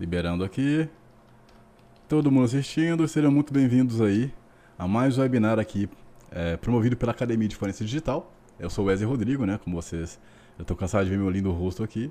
Liberando aqui. Todo mundo assistindo, sejam muito bem-vindos aí a mais um webinar aqui, é, promovido pela Academia de Forense Digital. Eu sou o Wesley Rodrigo, né? Como vocês. Eu tô cansado de ver meu lindo rosto aqui.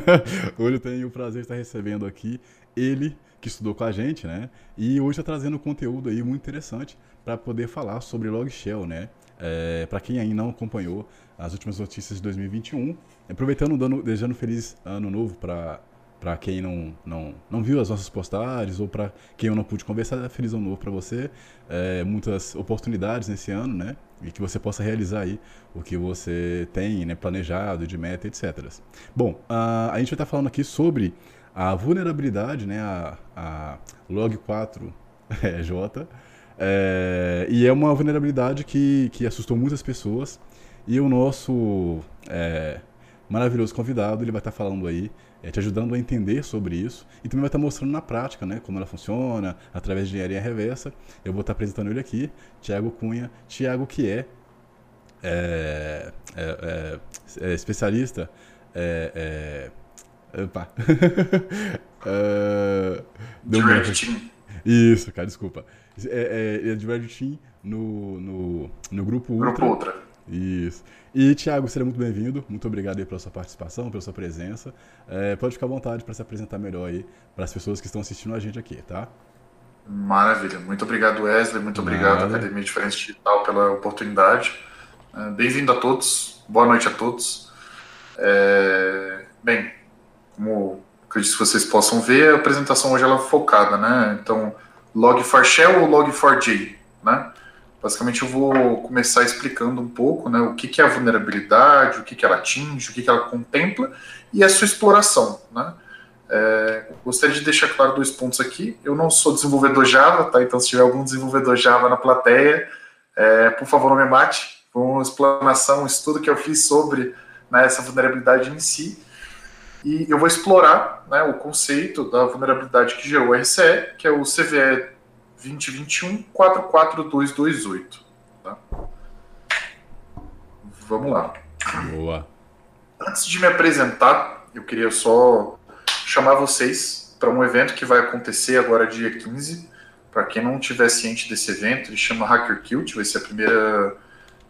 hoje eu tenho o prazer de estar recebendo aqui ele, que estudou com a gente, né? E hoje está trazendo conteúdo aí muito interessante para poder falar sobre Log Shell, né? É, para quem ainda não acompanhou as últimas notícias de 2021, aproveitando, dando, desejando feliz ano novo para para quem não, não, não viu as nossas postagens ou para quem eu não pude conversar, feliz ano novo para você. É, muitas oportunidades nesse ano, né? E que você possa realizar aí o que você tem né, planejado, de meta, etc. Bom, a, a gente vai estar falando aqui sobre a vulnerabilidade, né? A, a log 4 é. É, e é uma vulnerabilidade que, que assustou muitas pessoas. E o nosso é, maravilhoso convidado, ele vai estar falando aí é, te ajudando a entender sobre isso e também vai estar mostrando na prática, né, como ela funciona, através de engenharia reversa. Eu vou estar apresentando ele aqui, Tiago Cunha. Tiago que é, é, é, é, é especialista... É, é, opa. uh, Team. Isso, cara, desculpa. É, é, é de Red Team no, no, no Grupo Ultra. Grupo Ultra. Isso. E, Tiago, seja muito bem-vindo. Muito obrigado aí pela sua participação, pela sua presença. É, pode ficar à vontade para se apresentar melhor aí para as pessoas que estão assistindo a gente aqui, tá? Maravilha. Muito obrigado, Wesley. Muito obrigado, Academia Diferença Digital, pela oportunidade. É, bem-vindo a todos. Boa noite a todos. É... Bem, como acredito que vocês possam ver, a apresentação hoje ela é focada, né? Então, Log4Shell ou Log4j, né? Basicamente, eu vou começar explicando um pouco né, o que, que é a vulnerabilidade, o que, que ela atinge, o que, que ela contempla e a sua exploração. Né? É, gostaria de deixar claro dois pontos aqui. Eu não sou desenvolvedor Java, tá? então se tiver algum desenvolvedor Java na plateia, é, por favor, não me mate. Foi uma explanação, um estudo que eu fiz sobre né, essa vulnerabilidade em si. E eu vou explorar né, o conceito da vulnerabilidade que gerou o RCE, que é o CVE 2021 44228. Tá? Vamos lá. Boa. Antes de me apresentar, eu queria só chamar vocês para um evento que vai acontecer agora dia 15. Para quem não tiver ciente desse evento, ele chama Hacker Cult, vai ser a primeira,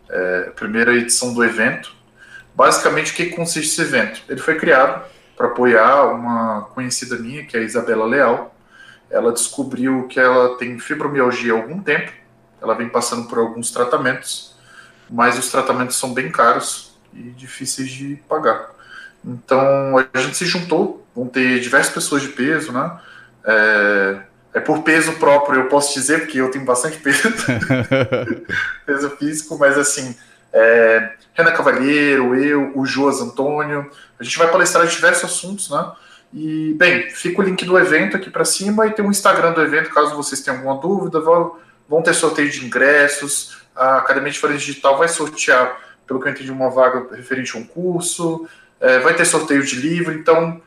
é, primeira edição do evento. Basicamente, o que consiste esse evento? Ele foi criado para apoiar uma conhecida minha, que é a Isabela Leal, ela descobriu que ela tem fibromialgia há algum tempo, ela vem passando por alguns tratamentos, mas os tratamentos são bem caros e difíceis de pagar. Então a gente se juntou, vão ter diversas pessoas de peso, né? É, é por peso próprio, eu posso dizer, porque eu tenho bastante peso, peso físico, mas assim, é, Renan Cavalheiro, eu, o Joas Antônio, a gente vai palestrar diversos assuntos, né? E, bem, fica o link do evento aqui para cima e tem o um Instagram do evento, caso vocês tenham alguma dúvida. Vão, ter sorteio de ingressos. A Academia de Forense Digital vai sortear, pelo que eu entendi, uma vaga referente a um curso. É, vai ter sorteio de livro. Então,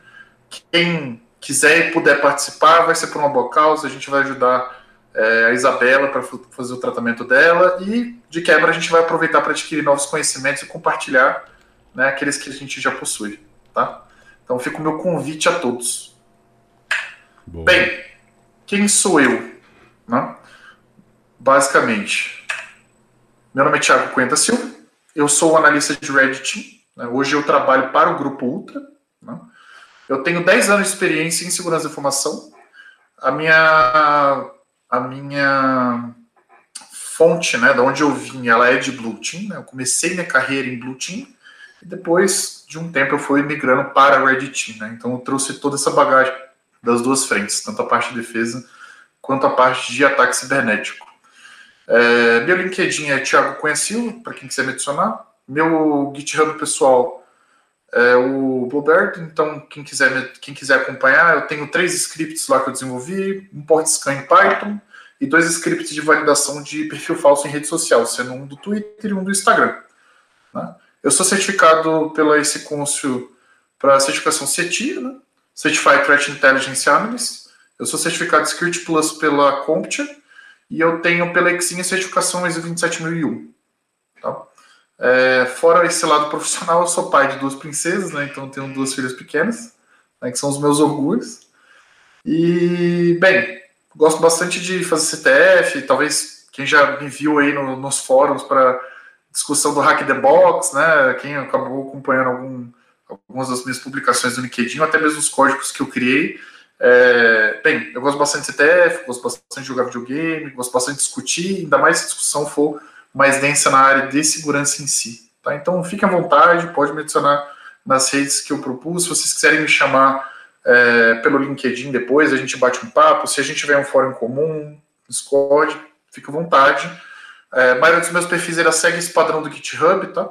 quem quiser e puder participar, vai ser por uma boa causa. A gente vai ajudar é, a Isabela para fazer o tratamento dela. E, de quebra, a gente vai aproveitar para adquirir novos conhecimentos e compartilhar né, aqueles que a gente já possui. Tá? Então fica o meu convite a todos. Boa. Bem, quem sou eu? Né? Basicamente, meu nome é Thiago Cuenta Silva, eu sou analista de Reddit. Né? Hoje eu trabalho para o Grupo Ultra. Né? Eu tenho 10 anos de experiência em segurança da informação. A minha, a minha fonte, né, da onde eu vim, ela é de Blue Team. Né? Eu comecei minha carreira em Blue Team e depois de um tempo eu fui migrando para a Reddit, né? Então eu trouxe toda essa bagagem das duas frentes, tanto a parte de defesa quanto a parte de ataque cibernético. É, meu LinkedIn é Thiago Silva, para quem quiser me adicionar. Meu GitHub pessoal é o Bluebird, então quem quiser, quem quiser acompanhar, eu tenho três scripts lá que eu desenvolvi, um port scan em Python e dois scripts de validação de perfil falso em rede social, sendo um do Twitter e um do Instagram. Né? Eu sou certificado pela esse Council para certificação CETI, né? Certified Threat Intelligence Analyst. Eu sou certificado Security Plus pela CompTIA e eu tenho pela Exim a certificação ISO 27001. Tá? É, fora esse lado profissional, eu sou pai de duas princesas, né? então tenho duas filhas pequenas, né, que são os meus orgulhos. E, bem, gosto bastante de fazer CTF, talvez quem já me viu aí no, nos fóruns para discussão do Hack the Box, né? Quem acabou acompanhando algum, algumas das minhas publicações do LinkedIn, até mesmo os códigos que eu criei. É, bem, eu gosto bastante de CTF, gosto bastante de jogar videogame, gosto bastante de discutir, ainda mais se a discussão for mais densa na área de segurança em si. Tá? Então fique à vontade, pode me adicionar nas redes que eu propus. Se vocês quiserem me chamar é, pelo LinkedIn depois, a gente bate um papo. Se a gente tiver um fórum comum, Discord, fique à vontade. É, a maioria dos meus perfis era segue esse padrão do GitHub, tá?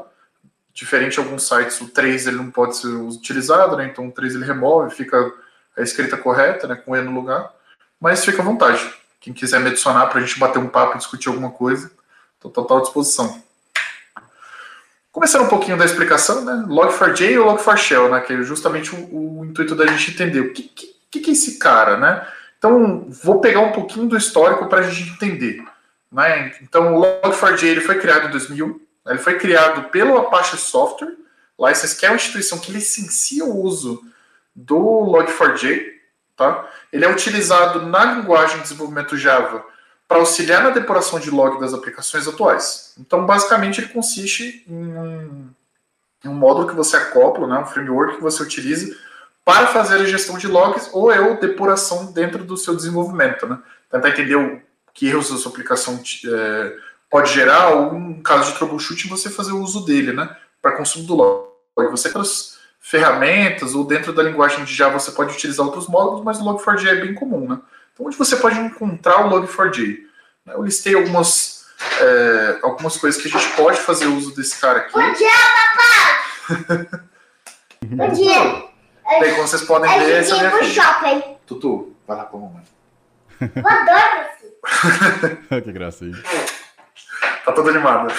Diferente de alguns sites, o 3 ele não pode ser utilizado, né? Então o 3 ele remove, fica a escrita correta, né? Com E no lugar. Mas fica à vontade. Quem quiser me adicionar para a gente bater um papo e discutir alguma coisa, estou total disposição. Começando um pouquinho da explicação, né? Log4j ou Log4Shell, né? Que é justamente o, o intuito da gente entender o que, que, que é esse cara, né? Então, vou pegar um pouquinho do histórico para a gente entender. Né? Então, o Log4j ele foi criado em 2001. Né? Ele foi criado pelo Apache Software License, que é uma instituição que licencia o uso do Log4j. Tá? Ele é utilizado na linguagem de desenvolvimento Java para auxiliar na depuração de log das aplicações atuais. Então, basicamente, ele consiste em um, em um módulo que você acopla, né, um framework que você utiliza para fazer a gestão de logs ou é depuração dentro do seu desenvolvimento. Né? Tentar entender o que erros a sua aplicação é, pode gerar, ou em caso de troubleshooting, você fazer o uso dele, né? Para consumo do log. Você tem outras ferramentas, ou dentro da linguagem de Java você pode utilizar outros módulos, mas o Log4j é bem comum, né? Então, onde você pode encontrar o Log4j? Eu listei algumas, é, algumas coisas que a gente pode fazer uso desse cara aqui. Bom dia, papai! Bom dia! Bem, como vocês podem ver, essa é minha filha. shopping. Tutu, vai lá com a mamãe. Eu adoro que graça aí. Tá todo animado.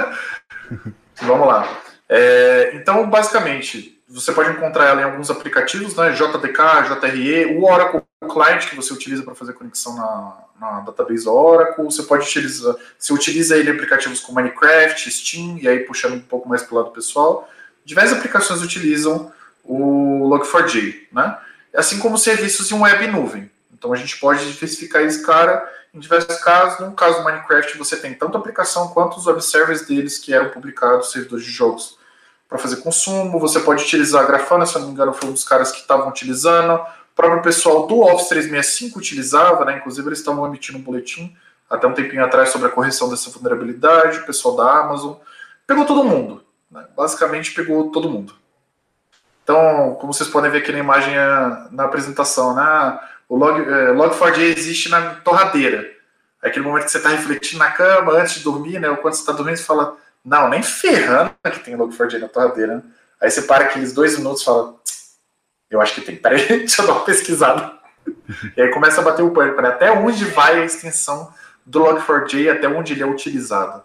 Vamos lá. É, então, basicamente, você pode encontrar ela em alguns aplicativos, né? JDK, JRE, o Oracle Client que você utiliza para fazer conexão na, na database Oracle. Você pode utilizar, você utiliza ele em aplicativos como Minecraft, Steam, e aí puxando um pouco mais para o lado pessoal. Diversas aplicações utilizam o Log4j, né? Assim como serviços em web nuvem. Então a gente pode especificar esse cara em diversos casos. No caso do Minecraft, você tem tanto a aplicação quanto os web servers deles que eram publicados, servidores de jogos para fazer consumo. Você pode utilizar a Grafana, se não me engano, foi um dos caras que estavam utilizando. O próprio pessoal do Office 365 utilizava, né? Inclusive, eles estavam emitindo um boletim até um tempinho atrás sobre a correção dessa vulnerabilidade. O pessoal da Amazon pegou todo mundo, né? basicamente pegou todo mundo. Então, como vocês podem ver aqui na imagem na apresentação, né? O log, é, Log4j existe na torradeira. É aquele momento que você está refletindo na cama antes de dormir, né? Ou quando você está dormindo, você fala, não, nem ferrando que tem Log4j na torradeira. Aí você para aqueles dois minutos e fala, eu acho que tem. Peraí, deixa eu dar uma pesquisada. e aí começa a bater o pânico, né? Até onde vai a extensão do Log4j, até onde ele é utilizado.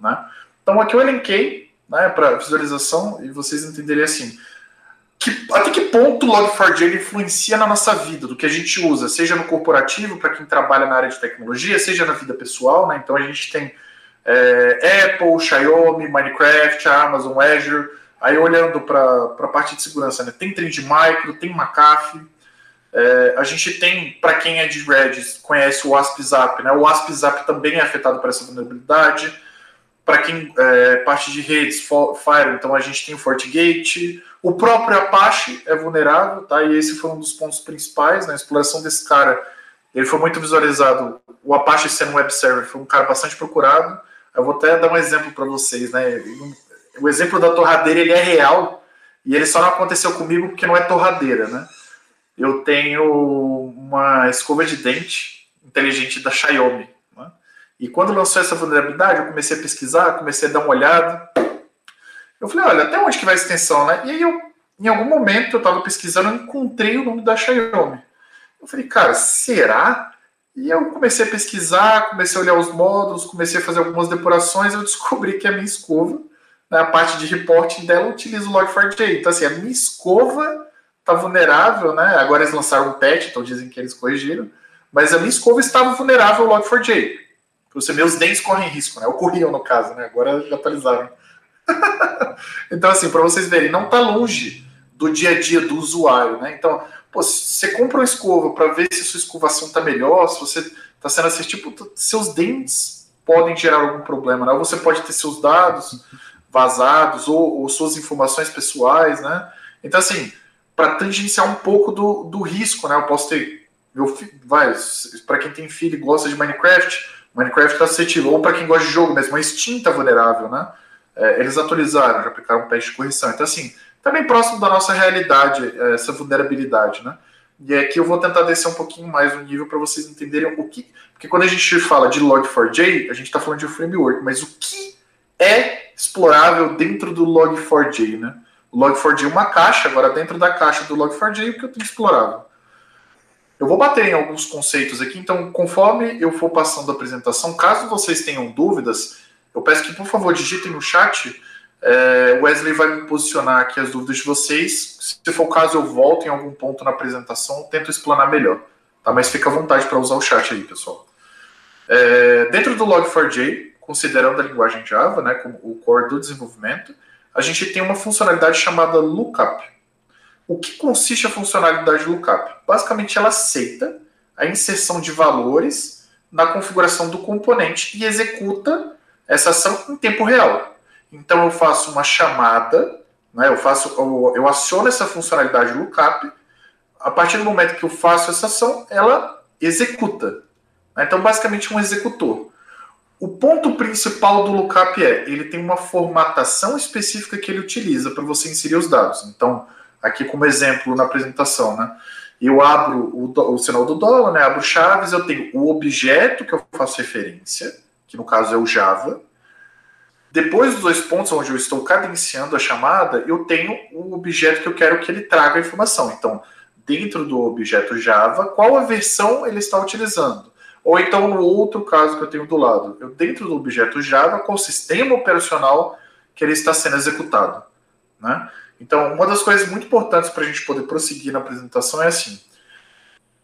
Né? Então aqui eu elenquei né, para visualização e vocês entenderem assim que, até que ponto o Log4j influencia na nossa vida, do que a gente usa, seja no corporativo, para quem trabalha na área de tecnologia, seja na vida pessoal, né? Então a gente tem é, Apple, Xiaomi, Minecraft, Amazon, Azure. Aí olhando para a parte de segurança, né? Tem Trend Micro, tem McAfee. É, a gente tem, para quem é de Redis, conhece o AspZap, né? O AspZap também é afetado por essa vulnerabilidade. Para quem é parte de redes, Fire, então a gente tem o FortiGate, o próprio Apache é vulnerável, tá? E esse foi um dos pontos principais na né? exploração desse cara. Ele foi muito visualizado. O Apache sendo um web server foi um cara bastante procurado. Eu vou até dar um exemplo para vocês, né? O exemplo da torradeira ele é real e ele só não aconteceu comigo porque não é torradeira, né? Eu tenho uma escova de dente inteligente da Xiaomi. Né? E quando lançou essa vulnerabilidade, eu comecei a pesquisar, comecei a dar uma olhada. Eu falei, olha, até onde que vai a extensão, né? E aí eu, em algum momento, eu estava pesquisando e encontrei o nome da Xiaomi. Eu falei, cara, será? E eu comecei a pesquisar, comecei a olhar os módulos, comecei a fazer algumas depurações, eu descobri que a minha escova, né, a parte de reporting dela, utiliza o Log4j. Então, assim, a minha escova está vulnerável, né? Agora eles lançaram um patch, então dizem que eles corrigiram, mas a minha escova estava vulnerável ao Log4j. Você, meus dentes correm risco, né? Ocorriam no caso, né? Agora já atualizaram. então, assim, para vocês verem, não está longe do dia a dia do usuário, né? Então, Pô, você compra uma escova para ver se sua escovação está melhor, se você está sendo assistido, seus dentes podem gerar algum problema, né? Ou você pode ter seus dados vazados ou, ou suas informações pessoais, né? Então, assim, para tangenciar um pouco do, do risco, né? Eu posso ter. Meu, vai, para quem tem filho e gosta de Minecraft, Minecraft está suscetível, ou para quem gosta de jogo mesmo, a Steam está vulnerável, né? É, eles atualizaram, já aplicaram um patch de correção. Então, assim, tá bem próximo da nossa realidade, é, essa vulnerabilidade, né? E aqui eu vou tentar descer um pouquinho mais o nível para vocês entenderem o que. Porque quando a gente fala de Log4j, a gente está falando de framework, mas o que é explorável dentro do Log4j, né? O Log4j é uma caixa, agora dentro da caixa do Log4j, o que eu tenho explorável? Eu vou bater em alguns conceitos aqui, então conforme eu for passando a apresentação, caso vocês tenham dúvidas, eu peço que por favor digitem no chat. É, Wesley vai me posicionar aqui as dúvidas de vocês. Se for o caso, eu volto em algum ponto na apresentação, tento explanar melhor. Tá? Mas fica à vontade para usar o chat aí, pessoal. É, dentro do Log4j, considerando a linguagem Java, né, como o core do desenvolvimento, a gente tem uma funcionalidade chamada lookup. O que consiste a funcionalidade lookup? Basicamente, ela aceita a inserção de valores na configuração do componente e executa essa ação em tempo real. Então, eu faço uma chamada, né, eu, faço, eu, eu aciono essa funcionalidade lookup. A partir do momento que eu faço essa ação, ela executa. Né? Então, basicamente, um executor. O ponto principal do lookup é, ele tem uma formatação específica que ele utiliza para você inserir os dados. Então, aqui como exemplo na apresentação, né? Eu abro o, o sinal do dólar, né? Abro chaves, eu tenho o objeto que eu faço referência, que no caso é o Java. Depois dos dois pontos onde eu estou cadenciando a chamada, eu tenho o objeto que eu quero que ele traga a informação. Então, dentro do objeto Java, qual a versão ele está utilizando? Ou então, no outro caso que eu tenho do lado, eu dentro do objeto Java, qual o sistema operacional que ele está sendo executado. Né? Então, uma das coisas muito importantes para a gente poder prosseguir na apresentação é assim: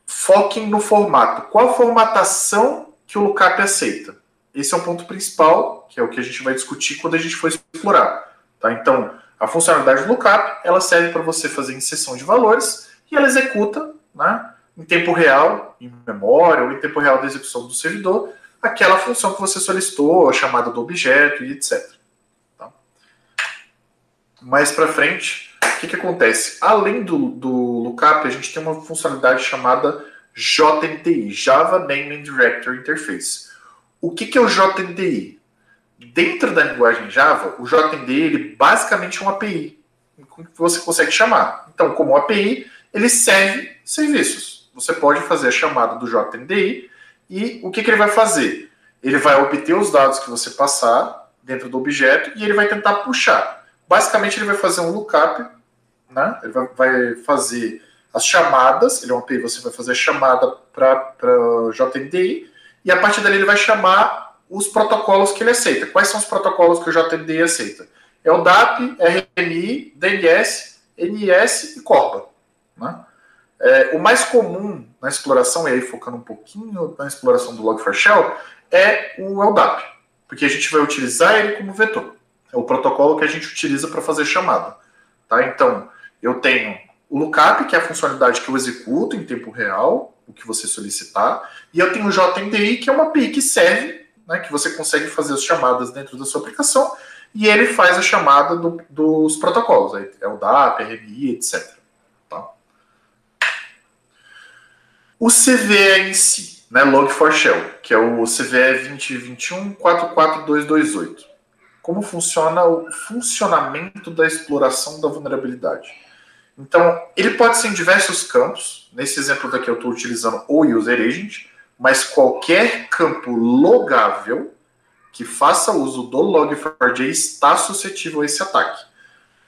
foquem no formato. Qual a formatação que o lookup aceita? Esse é o ponto principal, que é o que a gente vai discutir quando a gente for explorar. Tá? Então, a funcionalidade do lookup ela serve para você fazer inserção de valores e ela executa né, em tempo real, em memória ou em tempo real da execução do servidor, aquela função que você solicitou, a chamada do objeto e etc mais para frente, o que, que acontece? Além do, do lookup, a gente tem uma funcionalidade chamada JNDI, Java Naming Directory Interface. O que, que é o JNDI? Dentro da linguagem Java, o JNDI ele basicamente é uma API que você consegue chamar. Então, como API, ele serve serviços. Você pode fazer a chamada do JNDI e o que, que ele vai fazer? Ele vai obter os dados que você passar dentro do objeto e ele vai tentar puxar. Basicamente, ele vai fazer um lookup, né? Ele vai, fazer as chamadas, ele é um API, você vai fazer a chamada para JNDI, e a partir dali ele vai chamar os protocolos que ele aceita. Quais são os protocolos que o JNDI aceita? É o DAP, RMI, DNS, NIS e Corba. Né? É, o mais comum na exploração, e aí focando um pouquinho na exploração do Log4Shell, é o LDAP, porque a gente vai utilizar ele como vetor. É o protocolo que a gente utiliza para fazer chamada. Tá? Então, eu tenho o lookup, que é a funcionalidade que eu executo em tempo real, o que você solicitar, e eu tenho o JNDI, que é uma API que serve, né, que você consegue fazer as chamadas dentro da sua aplicação, e ele faz a chamada do, dos protocolos, é o DAP, RMI, etc. Tá? O CVE em si, né, Log4Shell, que é o CVE 2021 44228 como funciona o funcionamento da exploração da vulnerabilidade. Então, ele pode ser em diversos campos. Nesse exemplo daqui eu estou utilizando o user agent, mas qualquer campo logável que faça uso do log4j está suscetível a esse ataque.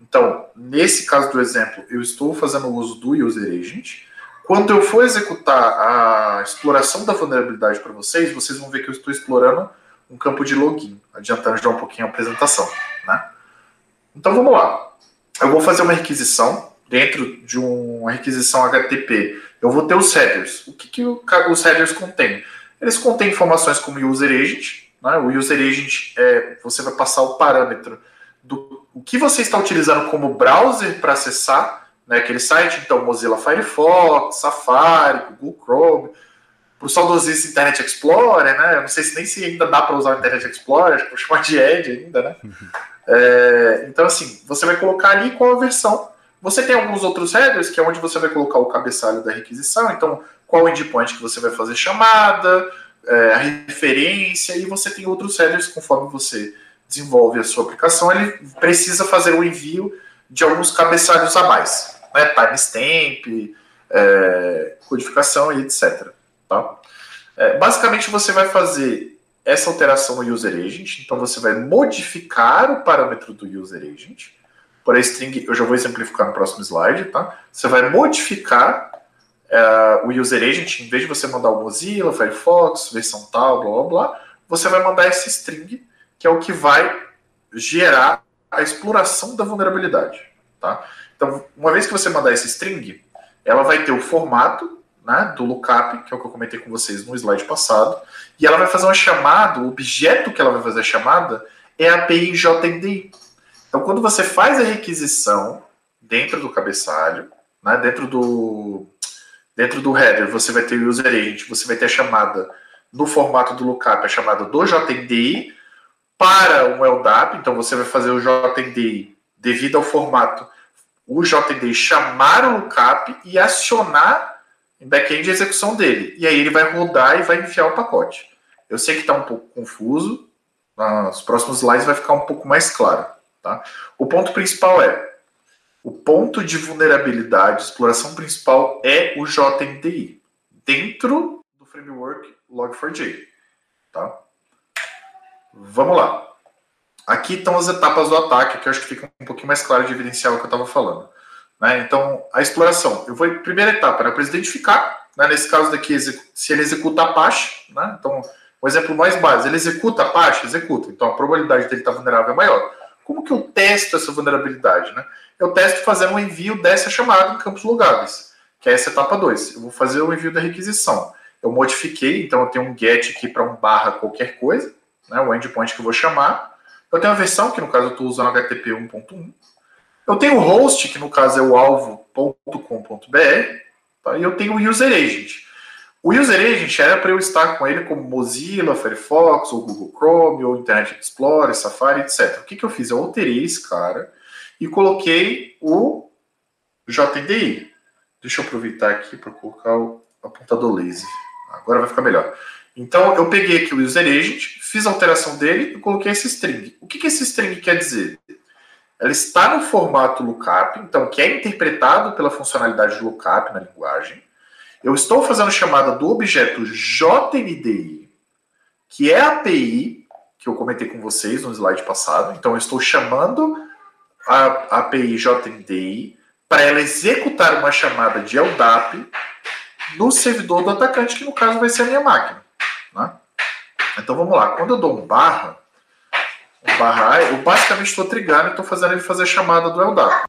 Então, nesse caso do exemplo, eu estou fazendo uso do user agent. Quando eu for executar a exploração da vulnerabilidade para vocês, vocês vão ver que eu estou explorando um campo de login, adiantando já um pouquinho a apresentação. Né? Então vamos lá. Eu vou fazer uma requisição dentro de uma requisição HTTP. Eu vou ter os headers. O que, que os headers contêm? Eles contêm informações como user agent. Né? O user agent é você vai passar o parâmetro do o que você está utilizando como browser para acessar né, aquele site, então Mozilla Firefox, Safari, Google Chrome, para o saudosista Internet Explorer, né? Eu não sei se nem se ainda dá para usar o Internet Explorer, acho que vou chamar de Edge ainda, né? É, então, assim, você vai colocar ali qual a versão. Você tem alguns outros headers, que é onde você vai colocar o cabeçalho da requisição. Então, qual endpoint que você vai fazer chamada, é, a referência, e você tem outros headers conforme você desenvolve a sua aplicação. Ele precisa fazer o envio de alguns cabeçalhos a mais, né? Timestamp, é, codificação e etc. Tá? É, basicamente, você vai fazer essa alteração no user agent. Então você vai modificar o parâmetro do user agent. Por a string, eu já vou exemplificar no próximo slide, tá? Você vai modificar uh, o user agent, em vez de você mandar o Mozilla, Firefox, versão tal, blá blá blá, você vai mandar esse string, que é o que vai gerar a exploração da vulnerabilidade, tá? Então, uma vez que você mandar esse string, ela vai ter o formato né, do lookup, que é o que eu comentei com vocês no slide passado, e ela vai fazer uma chamada, o objeto que ela vai fazer a chamada é a API JNDI. Então, quando você faz a requisição dentro do cabeçalho, né, dentro do dentro do header, você vai ter o user agent, você vai ter a chamada no formato do lookup, a chamada do JNDI para um LDAP, então você vai fazer o JNDI devido ao formato o JNDI chamar o lookup e acionar em back-end a execução dele. E aí ele vai rodar e vai enfiar o pacote. Eu sei que está um pouco confuso, nos próximos slides vai ficar um pouco mais claro. Tá? O ponto principal é, o ponto de vulnerabilidade, exploração principal é o JMDI, dentro do framework Log4j. Tá? Vamos lá. Aqui estão as etapas do ataque, que eu acho que fica um pouquinho mais claro de evidenciar o que eu estava falando. Né? Então, a exploração. Eu vou, primeira etapa, né? para identificar, né? nesse caso daqui, se ele executa Apache, né? então, o exemplo mais básico, ele executa Apache? Executa. Então, a probabilidade dele estar vulnerável é maior. Como que eu testo essa vulnerabilidade? Né? Eu testo fazendo um envio dessa chamada em campos logáveis, que é essa etapa 2. Eu vou fazer o envio da requisição. Eu modifiquei, então eu tenho um get aqui para um barra qualquer coisa, né? o endpoint que eu vou chamar. Eu tenho a versão, que no caso eu estou usando HTTP 1.1. Eu tenho o host, que no caso é o alvo.com.br, tá? e eu tenho o user agent. O user agent era para eu estar com ele como Mozilla, Firefox, ou Google Chrome, ou Internet Explorer, Safari, etc. O que, que eu fiz? Eu alterei esse cara e coloquei o JDI. Deixa eu aproveitar aqui para colocar o apontador lazy. Agora vai ficar melhor. Então, eu peguei aqui o user agent, fiz a alteração dele e coloquei esse string. O que, que esse string quer dizer? ela está no formato lookup, então que é interpretado pela funcionalidade de lookup na linguagem. Eu estou fazendo chamada do objeto JNDI, que é a API que eu comentei com vocês no slide passado. Então eu estou chamando a API JNDI para ela executar uma chamada de LDAP no servidor do atacante, que no caso vai ser a minha máquina. Né? Então vamos lá. Quando eu dou um barra, barra eu basicamente estou trigando e estou fazendo ele fazer a chamada do LDAP.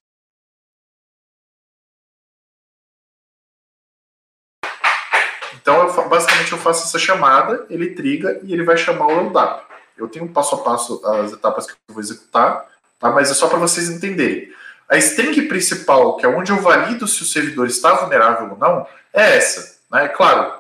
Basicamente, eu faço essa chamada, ele triga e ele vai chamar o LDAP. Eu tenho passo a passo as etapas que eu vou executar, tá? mas é só para vocês entenderem. A string principal, que é onde eu valido se o servidor está vulnerável ou não, é essa. Né? Claro,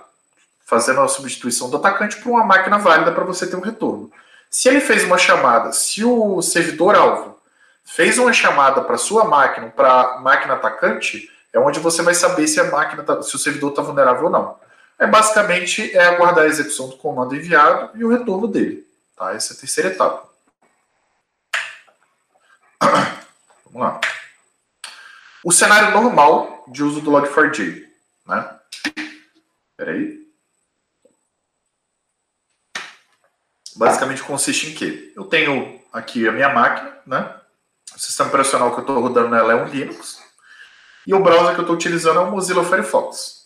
fazendo a substituição do atacante por uma máquina válida para você ter um retorno. Se ele fez uma chamada, se o servidor-alvo fez uma chamada para sua máquina, para a máquina atacante, é onde você vai saber se a máquina, tá, se o servidor está vulnerável ou não. É basicamente é aguardar a execução do comando enviado e o retorno dele. Tá? Essa é a terceira etapa. Vamos lá. O cenário normal de uso do Log4j. Né? Espera aí. basicamente consiste em quê? Eu tenho aqui a minha máquina, né? O sistema operacional que eu estou rodando nela é um Linux. E o browser que eu estou utilizando é o Mozilla Firefox.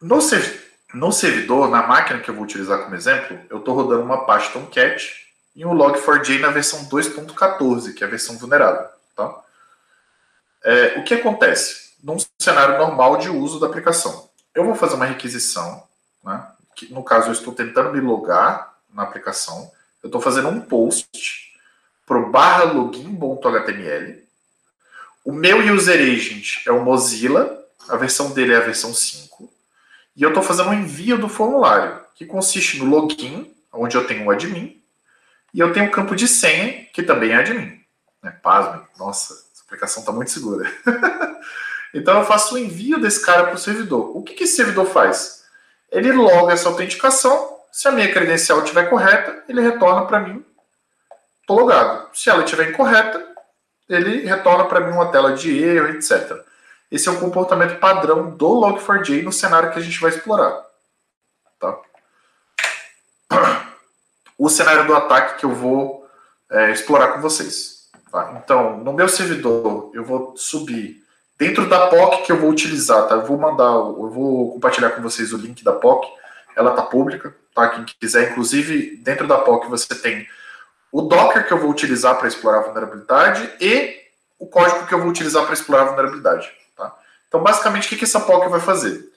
No, no servidor, na máquina que eu vou utilizar como exemplo, eu estou rodando uma Apache Tomcat e um Log4j na versão 2.14, que é a versão vulnerável. Tá? É, o que acontece? Num cenário normal de uso da aplicação. Eu vou fazer uma requisição, né? que no caso eu estou tentando me logar na aplicação, eu estou fazendo um post para barra login.html. O meu user agent é o Mozilla, a versão dele é a versão 5. E eu estou fazendo um envio do formulário, que consiste no login, onde eu tenho o admin, e eu tenho um campo de senha, que também é admin. Né? Pasmem, nossa, essa aplicação está muito segura. então eu faço o envio desse cara para o servidor. O que, que esse servidor faz? Ele loga essa autenticação, se a minha credencial estiver correta, ele retorna para mim, estou logado. Se ela estiver incorreta, ele retorna para mim uma tela de erro, etc. Esse é o comportamento padrão do Log4j no cenário que a gente vai explorar. Tá? O cenário do ataque que eu vou é, explorar com vocês. Tá? Então, no meu servidor, eu vou subir dentro da POC que eu vou utilizar. Tá? Eu vou mandar, eu vou compartilhar com vocês o link da POC. Ela está pública, tá? Quem quiser, inclusive, dentro da POC você tem o Docker que eu vou utilizar para explorar a vulnerabilidade e o código que eu vou utilizar para explorar a vulnerabilidade. Tá? Então, basicamente, o que, essa POC vai fazer?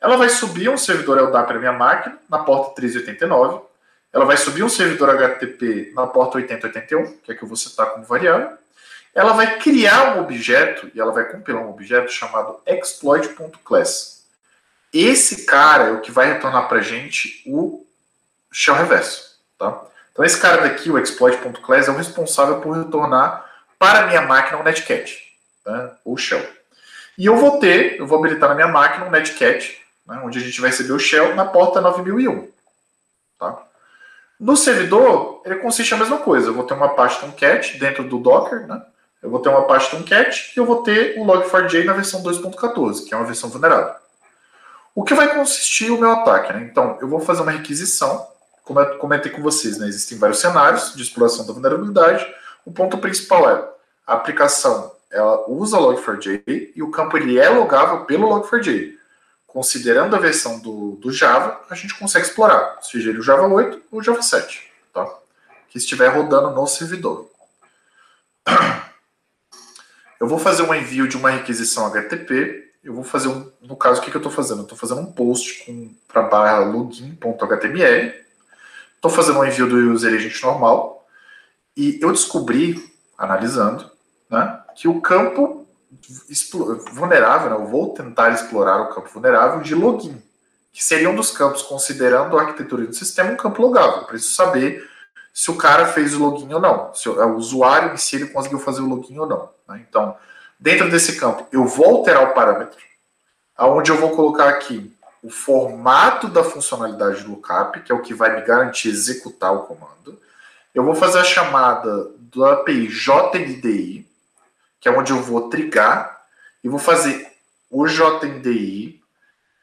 Ela vai subir um servidor LDAP na minha máquina, na porta 389. Ela vai subir um servidor HTTP na porta 8081, que é que eu vou citar como variável. Ela vai criar um objeto, e ela vai compilar um objeto chamado exploit.class. Esse cara é o que vai retornar para a gente o shell reverso. Tá? Então, esse cara daqui, o exploit.class, é o responsável por retornar para a minha máquina um netcat, né, ou shell. E eu vou ter, eu vou habilitar na minha máquina um netcat, né, onde a gente vai receber o shell na porta 9001. Tá? No servidor, ele consiste a mesma coisa. Eu vou ter uma pasta Tomcat dentro do Docker, né? Eu vou ter uma pasta Tomcat e eu vou ter o Log4j na versão 2.14, que é uma versão vulnerável. O que vai consistir o meu ataque? Né? Então, eu vou fazer uma requisição como eu comentei com vocês, né, existem vários cenários de exploração da vulnerabilidade. O ponto principal é a aplicação ela usa Log4j e o campo ele é logável pelo Log4j. Considerando a versão do, do Java, a gente consegue explorar, seja ele o Java 8 ou o Java 7, tá? que estiver rodando no servidor. Eu vou fazer um envio de uma requisição HTTP. Eu vou fazer um, no caso, o que, que eu estou fazendo? Estou fazendo um post para barra login.html Estou fazendo um envio do user agent normal e eu descobri, analisando, né, que o campo vulnerável, né, eu vou tentar explorar o campo vulnerável de login, que seria um dos campos, considerando a arquitetura do sistema, um campo logável. Eu preciso saber se o cara fez o login ou não, se o usuário em si ele conseguiu fazer o login ou não. Né? Então, dentro desse campo, eu vou alterar o parâmetro, aonde eu vou colocar aqui o formato da funcionalidade do lookup, que é o que vai me garantir executar o comando. Eu vou fazer a chamada do API JNDI, que é onde eu vou trigar, e vou fazer o JNDI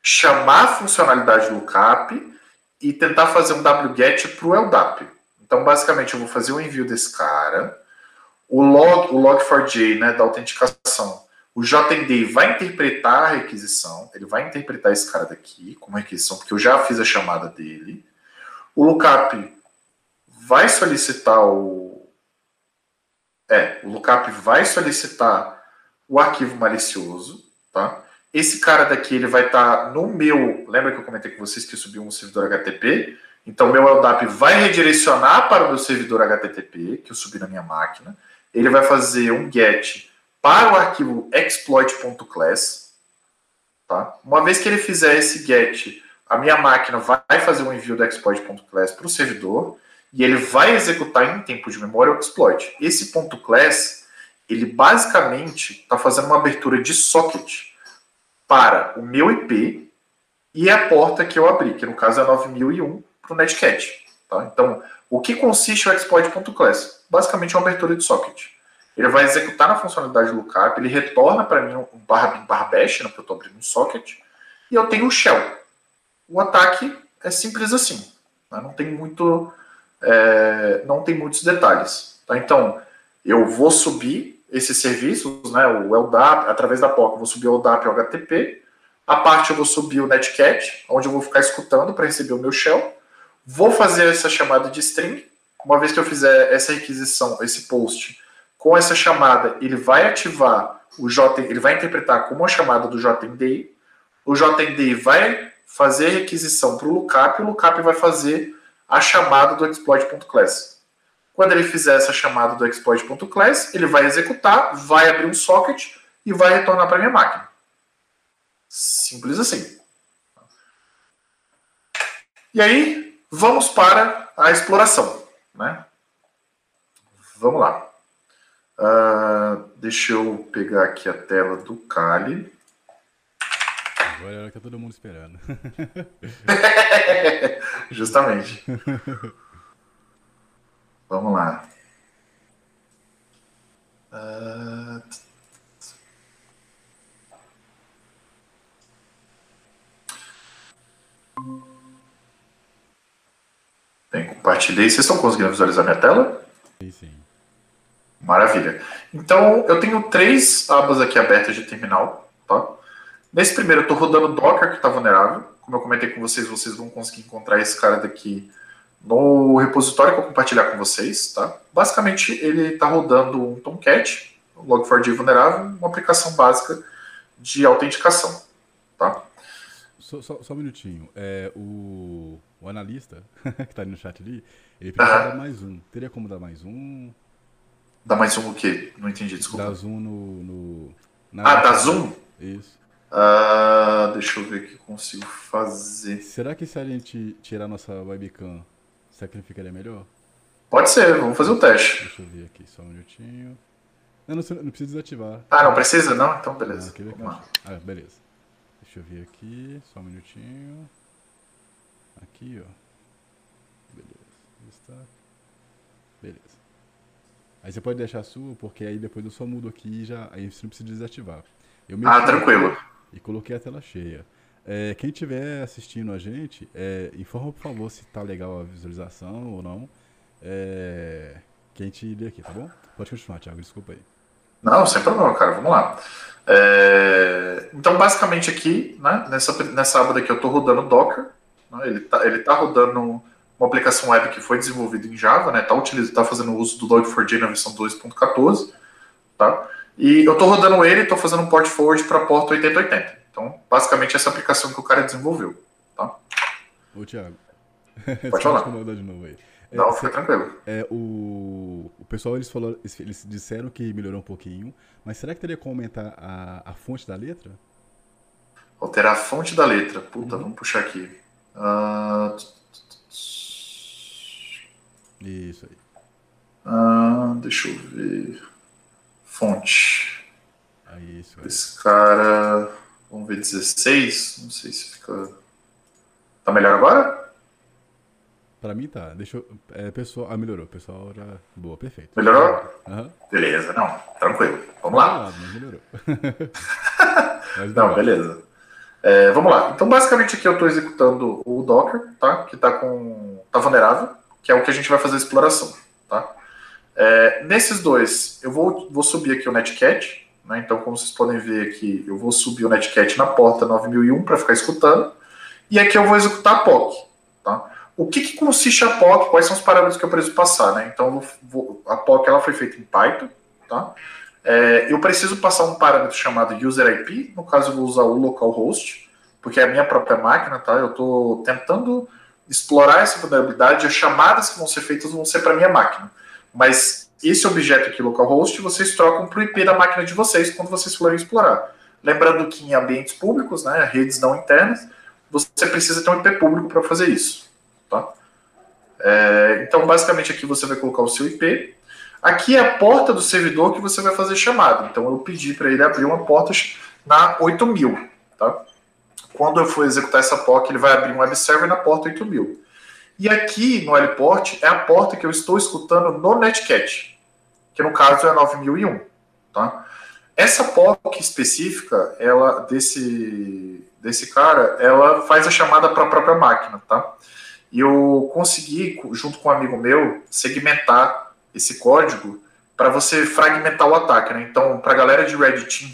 chamar a funcionalidade do lookup e tentar fazer um wget para o LDAP. Então, basicamente, eu vou fazer o envio desse cara, o log, o log4j né, da autenticação o JND vai interpretar a requisição, ele vai interpretar esse cara daqui como requisição, porque eu já fiz a chamada dele. O lookup vai solicitar o. É, o lookup vai solicitar o arquivo malicioso, tá? Esse cara daqui ele vai estar tá no meu. Lembra que eu comentei com vocês que eu subi um servidor HTTP? Então, meu LDAP vai redirecionar para o meu servidor HTTP, que eu subi na minha máquina. Ele vai fazer um GET para o arquivo exploit.class. Tá? Uma vez que ele fizer esse get, a minha máquina vai fazer um envio do exploit.class para o servidor e ele vai executar em tempo de memória o exploit. Esse ponto .class, ele basicamente está fazendo uma abertura de socket para o meu IP e a porta que eu abri, que no caso é 9001 para o netcat. Tá? Então, o que consiste o exploit.class? Basicamente é uma abertura de socket ele vai executar na funcionalidade lookup, ele retorna para mim um barra bin barra bash, né, porque eu estou abrindo um socket, e eu tenho o shell. O ataque é simples assim, né, não tem muito, é, não tem muitos detalhes. Tá? Então, eu vou subir esses serviços, né, o LDAP, através da POC, eu vou subir o LDAP e o HTTP, a parte eu vou subir o netcat, onde eu vou ficar escutando para receber o meu shell, vou fazer essa chamada de string, uma vez que eu fizer essa requisição, esse post, com essa chamada, ele vai ativar o J, ele vai interpretar como uma chamada do JND. O JND vai fazer a requisição para o lookup e o lookup vai fazer a chamada do exploit.class. Quando ele fizer essa chamada do exploit.class, ele vai executar, vai abrir um socket e vai retornar para minha máquina. Simples assim. E aí, vamos para a exploração. Né? Vamos lá. Uh, deixa eu pegar aqui a tela do Kali. Agora é a hora que tá todo mundo esperando. Justamente. Vamos lá. Uh... Bem, compartilhei. Vocês estão conseguindo visualizar minha tela? Sim, sim. Maravilha. Então, eu tenho três abas aqui abertas de terminal, tá? Nesse primeiro, eu estou rodando Docker, que está vulnerável. Como eu comentei com vocês, vocês vão conseguir encontrar esse cara daqui no repositório que eu vou compartilhar com vocês, tá? Basicamente, ele está rodando um Tomcat, um Log4j vulnerável, uma aplicação básica de autenticação, tá? Só, só, só um minutinho. É, o, o analista que está no chat ali, ele precisa dar mais um. Teria como dar mais um? Dar mais um o quê? Não entendi, desculpa. Dar zoom no... no ah, dar zoom? Isso. Uh, deixa eu ver o que consigo fazer. Será que se a gente tirar nossa webcam sacrificaria melhor? Pode ser, vamos fazer o teste. Deixa eu ver aqui, só um minutinho. Não, não, não precisa desativar. Ah, não precisa? Não? Então beleza. Ah, ah, beleza. Deixa eu ver aqui, só um minutinho. Aqui, ó. Beleza. Está. Beleza. Aí você pode deixar a sua, porque aí depois eu só mudo aqui e já. Aí você não precisa desativar. ah, tranquilo. E coloquei a tela cheia. É, quem estiver assistindo a gente, é, informa por favor se tá legal a visualização ou não. É, quem te lê aqui, tá bom? Pode continuar, Thiago, desculpa aí. Não, sem problema, cara, vamos lá. É, então, basicamente aqui, né, nessa, nessa aba daqui eu estou rodando Docker. Né, ele está ele tá rodando uma aplicação web que foi desenvolvida em Java, né, tá, tá fazendo uso do Log4j na versão 2.14, tá? E eu estou rodando ele, estou fazendo um port forward para a porta 8080. Então, basicamente, essa aplicação que o cara desenvolveu. Tá? Ô, Thiago. Pode falar. de novo aí. É, Não, fica tranquilo. É, o, o pessoal, eles, falou, eles disseram que melhorou um pouquinho, mas será que teria como aumentar a, a fonte da letra? Alterar a fonte da letra. Puta, uhum. vamos puxar aqui. Uh... Isso aí. Uh, deixa eu ver. Fonte. Aí, isso aí. Esse cara. Vamos ver 16. Não sei se fica. Tá melhor agora? Pra mim tá. Deixa eu. É, pessoal. Ah, melhorou. Pessoal já. Boa, perfeito. Melhorou? Uhum. Beleza, não. Tranquilo. Vamos lá. Não, melhorou. não, beleza. É, vamos lá. Então, basicamente, aqui eu estou executando o Docker, tá? Que está com. tá vulnerável, que é o que a gente vai fazer a exploração, tá? É, nesses dois, eu vou, vou subir aqui o Netcat, né? Então, como vocês podem ver aqui, eu vou subir o Netcat na porta 9001 para ficar escutando. E aqui eu vou executar a POC. Tá? O que, que consiste a POC? Quais são os parâmetros que eu preciso passar? Né? Então, vou, a POC ela foi feita em Python. Tá? É, eu preciso passar um parâmetro chamado user IP. No caso, eu vou usar o localhost, porque é a minha própria máquina. Tá? Eu estou tentando explorar essa vulnerabilidade. As chamadas que vão ser feitas vão ser para minha máquina. Mas esse objeto aqui, localhost, vocês trocam para o IP da máquina de vocês quando vocês forem explorar. Lembrando que em ambientes públicos, né, redes não internas, você precisa ter um IP público para fazer isso. Tá? É, então, basicamente, aqui você vai colocar o seu IP. Aqui é a porta do servidor que você vai fazer chamada. Então, eu pedi para ele abrir uma porta na 8000. Tá? Quando eu for executar essa porta, ele vai abrir um web server na porta 8000. E aqui no Lport é a porta que eu estou escutando no Netcat, que no caso é 9001, tá? Essa porta específica, ela desse desse cara, ela faz a chamada para a própria máquina, tá? E eu consegui, junto com um amigo meu, segmentar esse código para você fragmentar o ataque, né? Então, para a galera de Red Team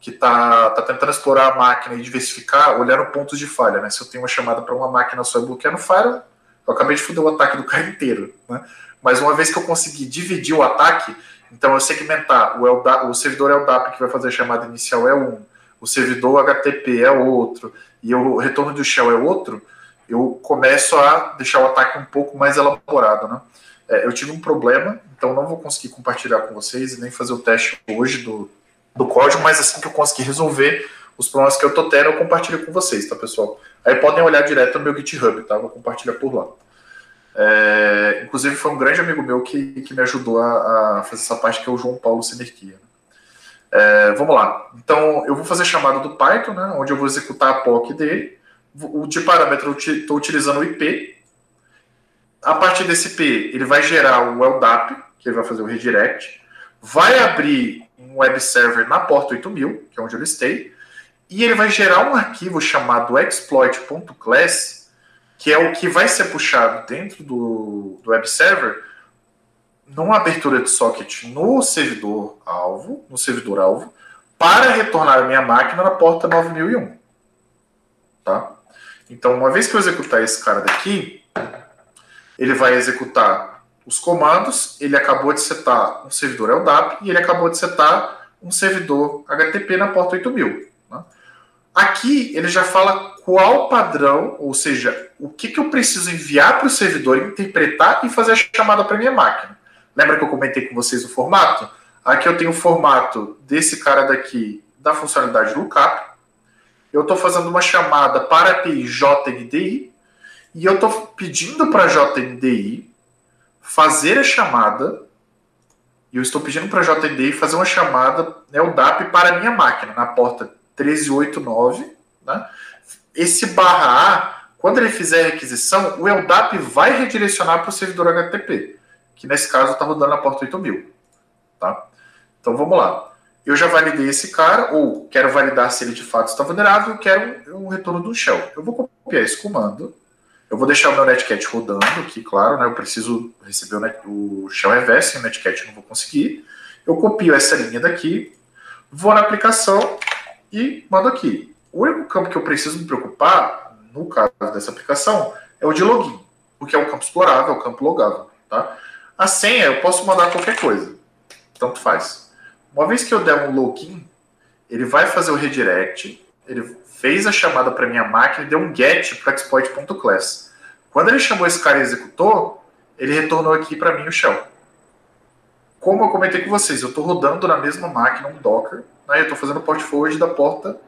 que está tá tentando explorar a máquina e diversificar, olhar no pontos de falha, né? Se eu tenho uma chamada para uma máquina só e bloquear no Fire, eu acabei de foder o ataque do cara inteiro, né? Mas uma vez que eu consegui dividir o ataque, então eu segmentar o, LDAP, o servidor LDAP que vai fazer a chamada inicial é um, o servidor HTTP é outro, e o retorno do shell é outro, eu começo a deixar o ataque um pouco mais elaborado, né? É, eu tive um problema, então não vou conseguir compartilhar com vocês e nem fazer o teste hoje do, do código, mas assim que eu conseguir resolver os problemas que eu tô tendo, eu compartilho com vocês, tá, pessoal? Aí podem olhar direto no meu GitHub, tá? Vou compartilhar por lá. É, inclusive, foi um grande amigo meu que, que me ajudou a, a fazer essa parte, que é o João Paulo Sinerquia. É, vamos lá. Então, eu vou fazer chamada do Python, né, onde eu vou executar a POC dele. O de parâmetro, eu estou utilizando o IP. A partir desse IP, ele vai gerar o LDAP, que ele vai fazer o redirect. Vai abrir um web server na porta 8000, que é onde eu listei. E ele vai gerar um arquivo chamado exploit.class, que é o que vai ser puxado dentro do, do web server numa abertura de socket no servidor alvo, no servidor alvo, para retornar a minha máquina na porta 9001. Tá? Então, uma vez que eu executar esse cara daqui, ele vai executar os comandos, ele acabou de setar um servidor LDAP e ele acabou de setar um servidor HTTP na porta 8000. Né? Aqui ele já fala qual padrão, ou seja, o que, que eu preciso enviar para o servidor interpretar e fazer a chamada para minha máquina. Lembra que eu comentei com vocês o formato? Aqui eu tenho o formato desse cara daqui da funcionalidade lookup. Eu estou fazendo uma chamada para a API JNDI e eu estou pedindo para a JNDI fazer a chamada e eu estou pedindo para a JNDI fazer uma chamada, né, o DAP para a minha máquina, na porta 1389. Né? Esse barra A, quando ele fizer a requisição, o LDAP vai redirecionar para o servidor HTTP que nesse caso está rodando na porta 8000. Tá? Então vamos lá. Eu já validei esse cara, ou quero validar se ele de fato está vulnerável, quero um, retorno do shell. Eu vou copiar esse comando, eu vou deixar o meu netcat rodando aqui, claro, né? Eu preciso receber o, net, o shell reverse, o netcat não vou conseguir. Eu copio essa linha daqui, vou na aplicação e mando aqui. O único campo que eu preciso me preocupar, no caso dessa aplicação, é o de login, porque é um campo explorável, é um campo logável, tá? A senha eu posso mandar qualquer coisa. Tanto faz. Uma vez que eu der um login, ele vai fazer o redirect, ele fez a chamada para minha máquina e deu um get para exploit.class. Quando ele chamou esse cara e executou, ele retornou aqui para mim o shell. Como eu comentei com vocês, eu estou rodando na mesma máquina um Docker, né, eu estou fazendo port forward da porta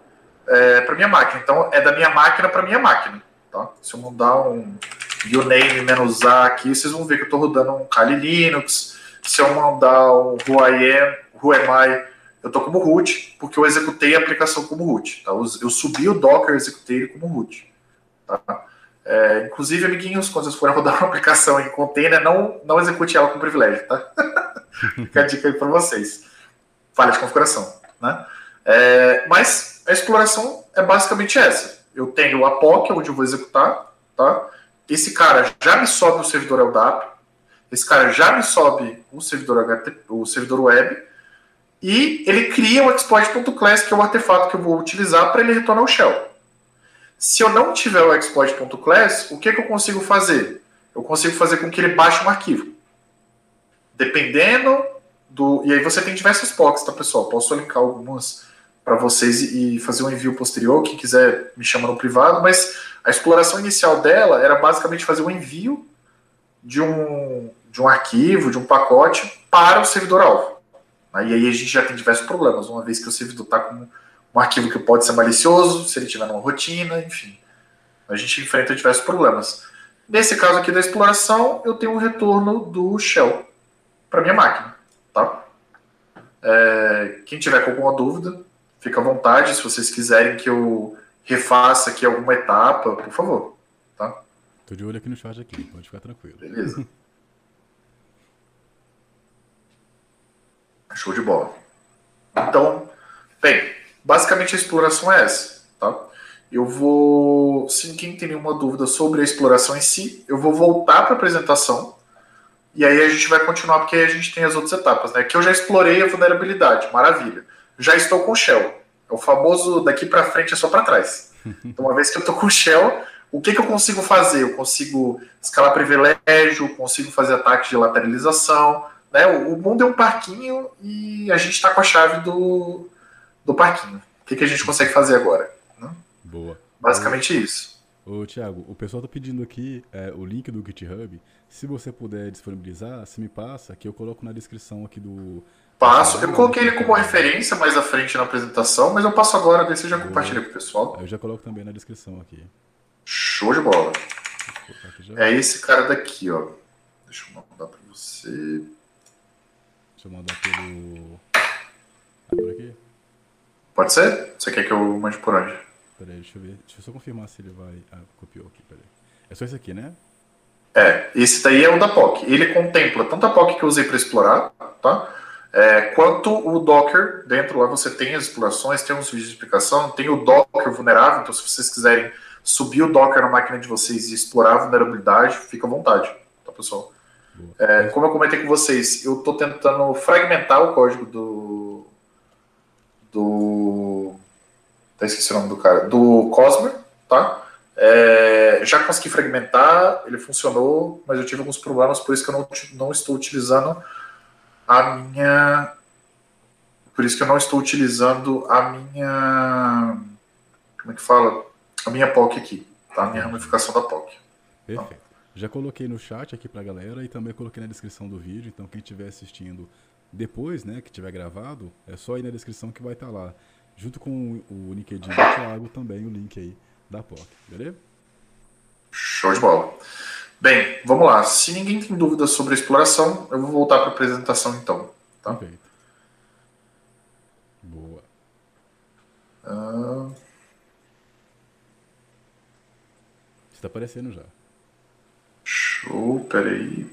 é, para minha máquina. Então é da minha máquina para minha máquina. Tá? Se eu mandar um uname-a aqui, vocês vão ver que eu estou rodando um Kali Linux. Se eu mandar um who I am, who am I, eu estou como root, porque eu executei a aplicação como root. Tá? Eu subi o Docker, executei ele como root. Tá? É, inclusive, amiguinhos, quando vocês forem rodar uma aplicação em container, não, não execute ela com privilégio, tá? Fica a dica aí para vocês. Falha de configuração, né? É, mas a exploração é basicamente essa. Eu tenho a POC, onde eu vou executar, tá? esse cara já me sobe o servidor LDAP, esse cara já me sobe o servidor HTTP, o servidor web, e ele cria o exploit.class, que é o artefato que eu vou utilizar para ele retornar o shell. Se eu não tiver o exploit.class, o que, que eu consigo fazer? Eu consigo fazer com que ele baixe um arquivo. Dependendo do. E aí você tem diversas POCs, tá, pessoal? Posso linkar algumas para vocês e fazer um envio posterior. Quem quiser me chama no privado, mas a exploração inicial dela era basicamente fazer um envio de um, de um arquivo, de um pacote para o servidor-alvo. E aí a gente já tem diversos problemas, uma vez que o servidor está com um arquivo que pode ser malicioso, se ele tiver numa rotina, enfim. A gente enfrenta diversos problemas. Nesse caso aqui da exploração, eu tenho um retorno do shell para minha máquina. Tá? É, quem tiver com alguma dúvida, fica à vontade. Se vocês quiserem que eu refaça aqui alguma etapa, por favor. Tá? Tô de olho aqui no chat aqui, pode ficar tranquilo. Beleza. Show de bola. Então, bem, basicamente a exploração é essa, tá? Eu vou, se quem tem nenhuma dúvida sobre a exploração em si, eu vou voltar para a apresentação e aí a gente vai continuar porque aí a gente tem as outras etapas, né? Que eu já explorei a vulnerabilidade, maravilha. Já estou com Shell. É o famoso daqui para frente é só para trás. Então, uma vez que eu estou com Shell, o que, que eu consigo fazer? Eu consigo escalar privilégio, consigo fazer ataques de lateralização. Né? O, o mundo é um parquinho e a gente está com a chave do, do parquinho. O que, que a gente consegue fazer agora? Né? Boa. Basicamente isso. Ô, Thiago, o pessoal tá pedindo aqui é, o link do GitHub. Se você puder disponibilizar, se me passa, que eu coloco na descrição aqui do. Passo. Eu coloquei ele como referência mais à frente na apresentação, mas eu passo agora, daí você já compartilha com o pessoal. Eu já coloco também na descrição aqui. Show de bola. É esse cara daqui, ó. Deixa eu mandar pra você. Deixa eu mandar pelo. Ah, por aqui? Pode ser? Você quer que eu mande por onde? Peraí, deixa eu ver. Deixa eu só confirmar se ele vai. Ah, copiou aqui, peraí. É só esse aqui, né? É, esse daí é o da POC. Ele contempla tanto a POC que eu usei para explorar, tá? É, quanto o Docker, dentro lá você tem as explorações, tem uns vídeos de explicação, tem o Docker vulnerável, então se vocês quiserem subir o Docker na máquina de vocês e explorar a vulnerabilidade, fica à vontade, tá pessoal? É, como eu comentei com vocês, eu estou tentando fragmentar o código do. Do. Até esqueci o nome do cara. Do Cosmer, tá? É, já consegui fragmentar, ele funcionou, mas eu tive alguns problemas, por isso que eu não, não estou utilizando a minha. Por isso que eu não estou utilizando a minha. Como é que fala? A minha POC aqui, tá? A minha ramificação da POC. Perfeito. Já coloquei no chat aqui pra galera e também coloquei na descrição do vídeo, então quem estiver assistindo depois, né, que tiver gravado, é só ir na descrição que vai estar tá lá. Junto com o LinkedIn do Thiago também o link aí da POC, beleza? Show de bola. Bem, vamos lá. Se ninguém tem dúvidas sobre a exploração, eu vou voltar para a apresentação então. Tá? Perfeito. Boa. Uh... Está aparecendo já. Show, peraí.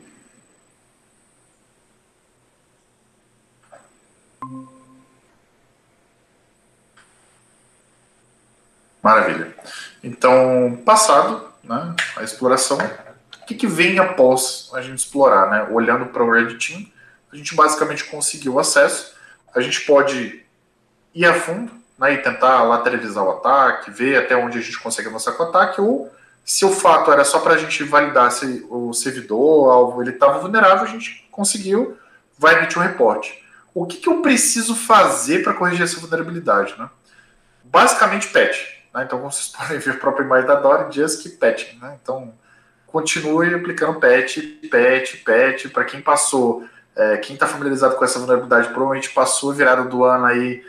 Maravilha. Então, passado né, a exploração, o que, que vem após a gente explorar? Né? Olhando para o Red Team, a gente basicamente conseguiu acesso. A gente pode ir a fundo né, e tentar lateralizar o ataque, ver até onde a gente consegue avançar com o ataque, ou se o fato era só para a gente validar se o servidor, alvo, ele estava vulnerável, a gente conseguiu, vai emitir um reporte. O que, que eu preciso fazer para corrigir essa vulnerabilidade? Né? Basicamente, patch. Né? Então, como vocês podem ver, a própria imagem da Dory diz que patch. Né? Então, continue aplicando patch, patch, patch. Para quem passou, é, quem está familiarizado com essa vulnerabilidade, provavelmente passou, viraram do ano aí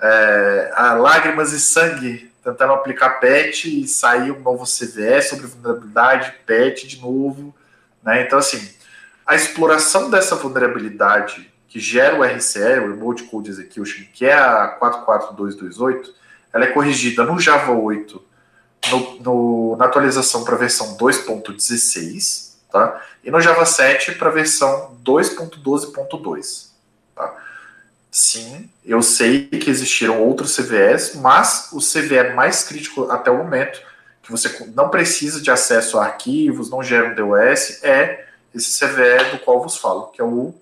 é, a lágrimas e sangue tentaram aplicar patch e saiu um novo CVE sobre vulnerabilidade, patch de novo. Né? Então, assim, a exploração dessa vulnerabilidade que gera o RCE, o Remote Code Execution, que é a 44228, ela é corrigida no Java 8, no, no, na atualização para a versão 2.16, tá? e no Java 7 para a versão 2.12.2. Tá? Sim, eu sei que existiram outros CVEs, mas o CVE mais crítico até o momento, que você não precisa de acesso a arquivos, não gera um DOS, é esse CVE do qual vos falo, que é o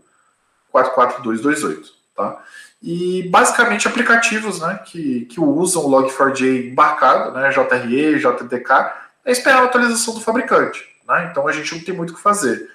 44228. Tá? E basicamente aplicativos né, que, que usam o Log4j embarcado, né, JRE, JDK, é esperar a atualização do fabricante. Né? Então a gente não tem muito o que fazer.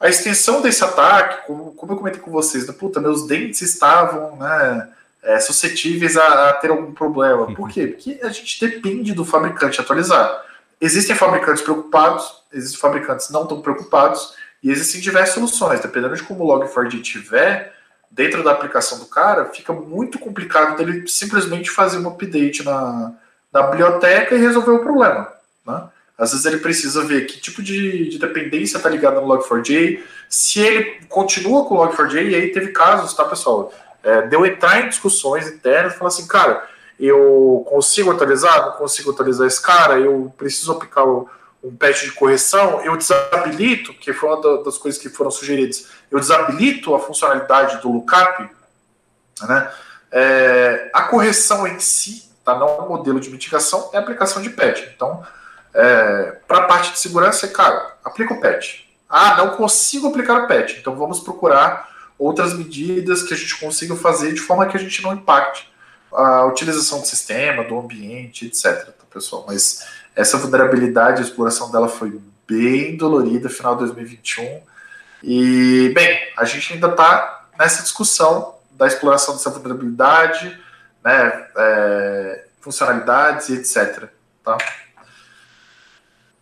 A extensão desse ataque, como, como eu comentei com vocês, né, puta, meus dentes estavam né, é, suscetíveis a, a, ter algum problema. Por quê? Porque a gente depende do fabricante atualizar. Existem fabricantes preocupados, existem fabricantes não tão preocupados, e existem diversas soluções. Dependendo de como o Log4j tiver, dentro da aplicação do cara, fica muito complicado dele simplesmente fazer um update na, na biblioteca e resolver o problema. Né? Às vezes ele precisa ver que tipo de, de dependência está ligada no Log4j, se ele continua com o Log4j, e aí teve casos, tá, pessoal? É, deu entrar em discussões internas e falar assim, cara, eu consigo atualizar, não consigo atualizar esse cara, eu preciso aplicar o, um patch de correção, eu desabilito, que foi uma das coisas que foram sugeridas, eu desabilito a funcionalidade do lookup, né? É, a correção em si, tá? não o modelo de mitigação, é aplicação de patch. Então, é, para a parte de segurança, é, cara, aplica o patch. Ah, não consigo aplicar o patch, então vamos procurar outras medidas que a gente consiga fazer de forma que a gente não impacte a utilização do sistema, do ambiente, etc. Tá, pessoal? Mas essa vulnerabilidade, a exploração dela foi bem dolorida, final de 2021. E, bem, a gente ainda está nessa discussão da exploração dessa vulnerabilidade, né, é, funcionalidades e etc. Tá?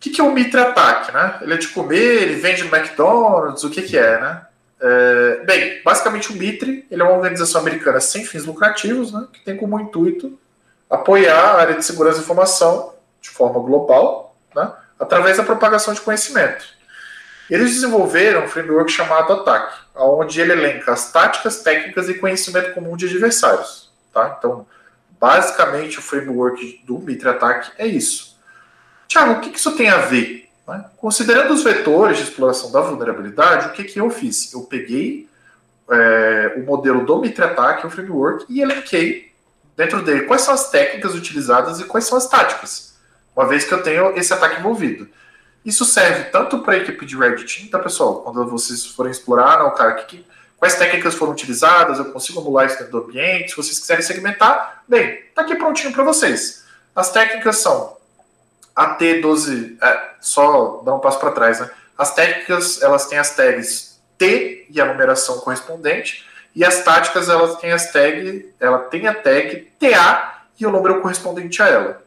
que, que é o Mitre Attack, né? Ele é de comer, ele vende no McDonald's, o que, que é, né? É, bem, basicamente o Mitre ele é uma organização americana sem fins lucrativos, né, que tem como intuito apoiar a área de segurança e informação de forma global, né, através da propagação de conhecimento. Eles desenvolveram um framework chamado ATAC, onde ele elenca as táticas, técnicas e conhecimento comum de adversários. Tá? Então, basicamente, o framework do Mitre Attack é isso. Tiago, o que isso tem a ver? Né? Considerando os vetores de exploração da vulnerabilidade, o que, que eu fiz? Eu peguei é, o modelo do Mitre Attack, o framework, e elenquei dentro dele quais são as técnicas utilizadas e quais são as táticas, uma vez que eu tenho esse ataque envolvido. Isso serve tanto para a equipe de Red Team, tá, pessoal? Quando vocês forem explorar, não, cara, que, que, quais técnicas foram utilizadas, eu consigo anular isso dentro do ambiente. Se vocês quiserem segmentar, bem, tá aqui prontinho para vocês. As técnicas são AT12, é, só dar um passo para trás, né? As técnicas, elas têm as tags T e a numeração correspondente, e as táticas, elas têm as tags, ela tem a tag TA e o número correspondente a ela?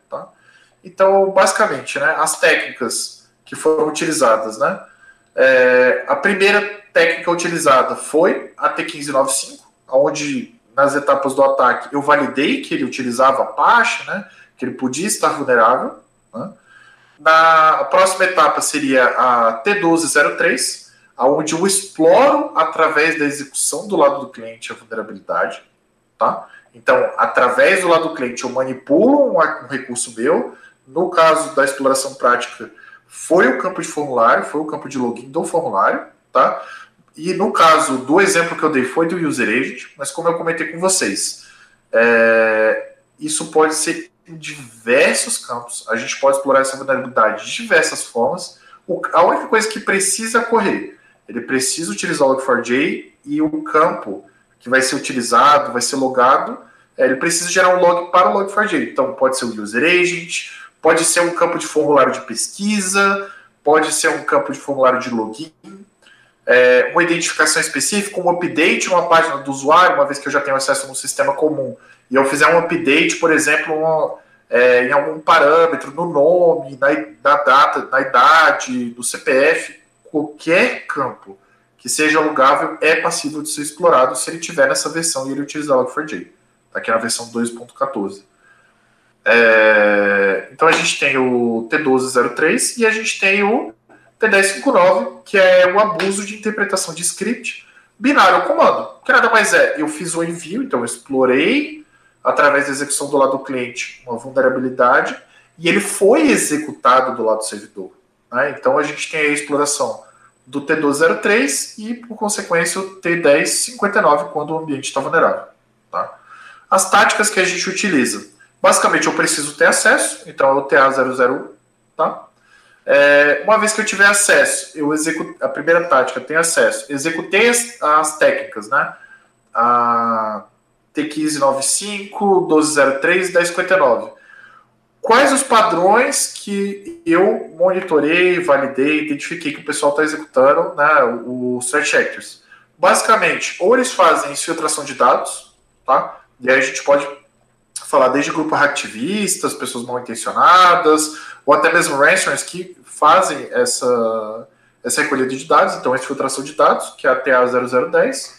Então, basicamente, né, as técnicas que foram utilizadas, né? É, a primeira técnica utilizada foi a T1595, onde nas etapas do ataque eu validei que ele utilizava Apache, né? Que ele podia estar vulnerável. Né? Na próxima etapa seria a T1203, onde eu exploro através da execução do lado do cliente a vulnerabilidade, tá? Então, através do lado do cliente, eu manipulo um recurso meu. No caso da exploração prática, foi o campo de formulário, foi o campo de login do formulário, tá? E no caso do exemplo que eu dei foi do user agent, mas como eu comentei com vocês, é, isso pode ser em diversos campos. A gente pode explorar essa vulnerabilidade de diversas formas. O, a única coisa que precisa correr, ele precisa utilizar o log4j e o campo que vai ser utilizado, vai ser logado, é, ele precisa gerar um log para o log4j. Então pode ser o user agent, Pode ser um campo de formulário de pesquisa, pode ser um campo de formulário de login, é, uma identificação específica, um update numa página do usuário, uma vez que eu já tenho acesso no sistema comum, e eu fizer um update, por exemplo, é, em algum parâmetro, no nome, na, na data, na idade, do CPF, qualquer campo que seja alugável é passível de ser explorado se ele tiver nessa versão e ele utilizar o Log4j. Está aqui na versão 2.14. É, então a gente tem o T1203 e a gente tem o T1059, que é o abuso de interpretação de script binário ao comando. Que nada mais é, eu fiz o envio, então eu explorei através da execução do lado do cliente uma vulnerabilidade e ele foi executado do lado do servidor. Né? Então a gente tem a exploração do T1203 e, por consequência, o T1059 quando o ambiente está vulnerável. Tá? As táticas que a gente utiliza Basicamente, eu preciso ter acesso, então é o TA00, tá? É, uma vez que eu tiver acesso, eu executo a primeira tática, tem acesso, executei as, as técnicas, né? A T1595, 1203 e 1059. Quais os padrões que eu monitorei, validei, identifiquei que o pessoal está executando, né? Os threat actors. Basicamente, ou eles fazem infiltração de dados, tá? E aí a gente pode falar desde grupos hacktivistas, pessoas mal intencionadas, ou até mesmo ransomers que fazem essa, essa recolha de dados, então essa filtração de dados, que é a TA0010.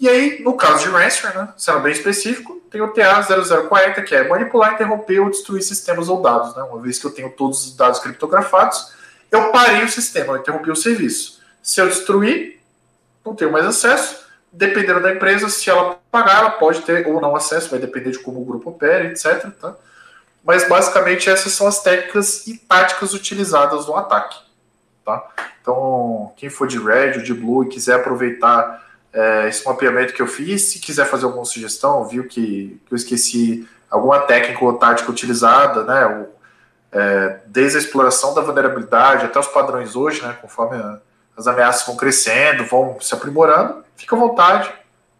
E aí, no caso de ransomware, né, sendo bem específico, tem o TA0040, que é manipular, interromper ou destruir sistemas ou dados. Né? Uma vez que eu tenho todos os dados criptografados, eu parei o sistema, eu interrompi o serviço. Se eu destruir, não tenho mais acesso, dependendo da empresa, se ela pagar, ela pode ter ou não acesso, vai depender de como o grupo opera, etc. Tá? Mas basicamente essas são as técnicas e táticas utilizadas no ataque. Tá? Então, quem for de Red ou de Blue e quiser aproveitar é, esse mapeamento que eu fiz, se quiser fazer alguma sugestão, viu que, que eu esqueci alguma técnica ou tática utilizada, né? É, desde a exploração da vulnerabilidade até os padrões hoje, né? Conforme a, as ameaças vão crescendo, vão se aprimorando, fica à vontade,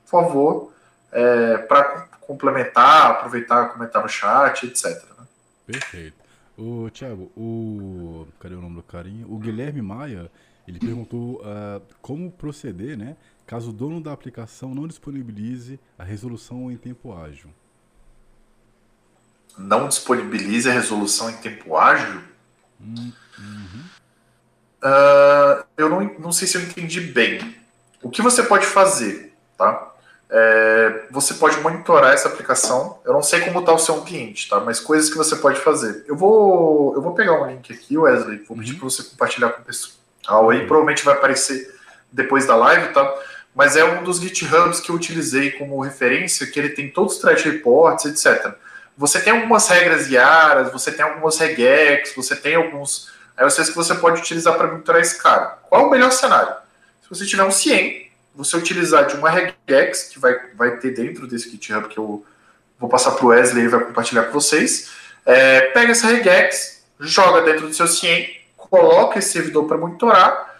por favor, é, para complementar, aproveitar, comentar no chat, etc. Né? Perfeito. O Thiago, o cadê o nome do carinho? O Guilherme Maia, ele perguntou uh, como proceder, né, caso o dono da aplicação não disponibilize a resolução em tempo ágil. Não disponibilize a resolução em tempo ágil? Hum, hum. Uh, eu não, não sei se eu entendi bem. O que você pode fazer, tá? É, você pode monitorar essa aplicação. Eu não sei como está o seu ambiente, tá? Mas coisas que você pode fazer. Eu vou, eu vou pegar um link aqui, Wesley. Vou pedir uhum. para você compartilhar com o pessoal aí. Provavelmente vai aparecer depois da live, tá? Mas é um dos GitHubs que eu utilizei como referência, que ele tem todos os thread reports, etc. Você tem algumas regras guiadas, você tem algumas regex, você tem alguns. Aí eu sei que você pode utilizar para monitorar esse cara. Qual o melhor cenário? Se você tiver um CIEM, você utilizar de uma regex, que vai, vai ter dentro desse GitHub que eu vou passar para o Wesley e vai compartilhar com vocês. É, pega essa regex, joga dentro do seu CIEM, coloca esse servidor para monitorar.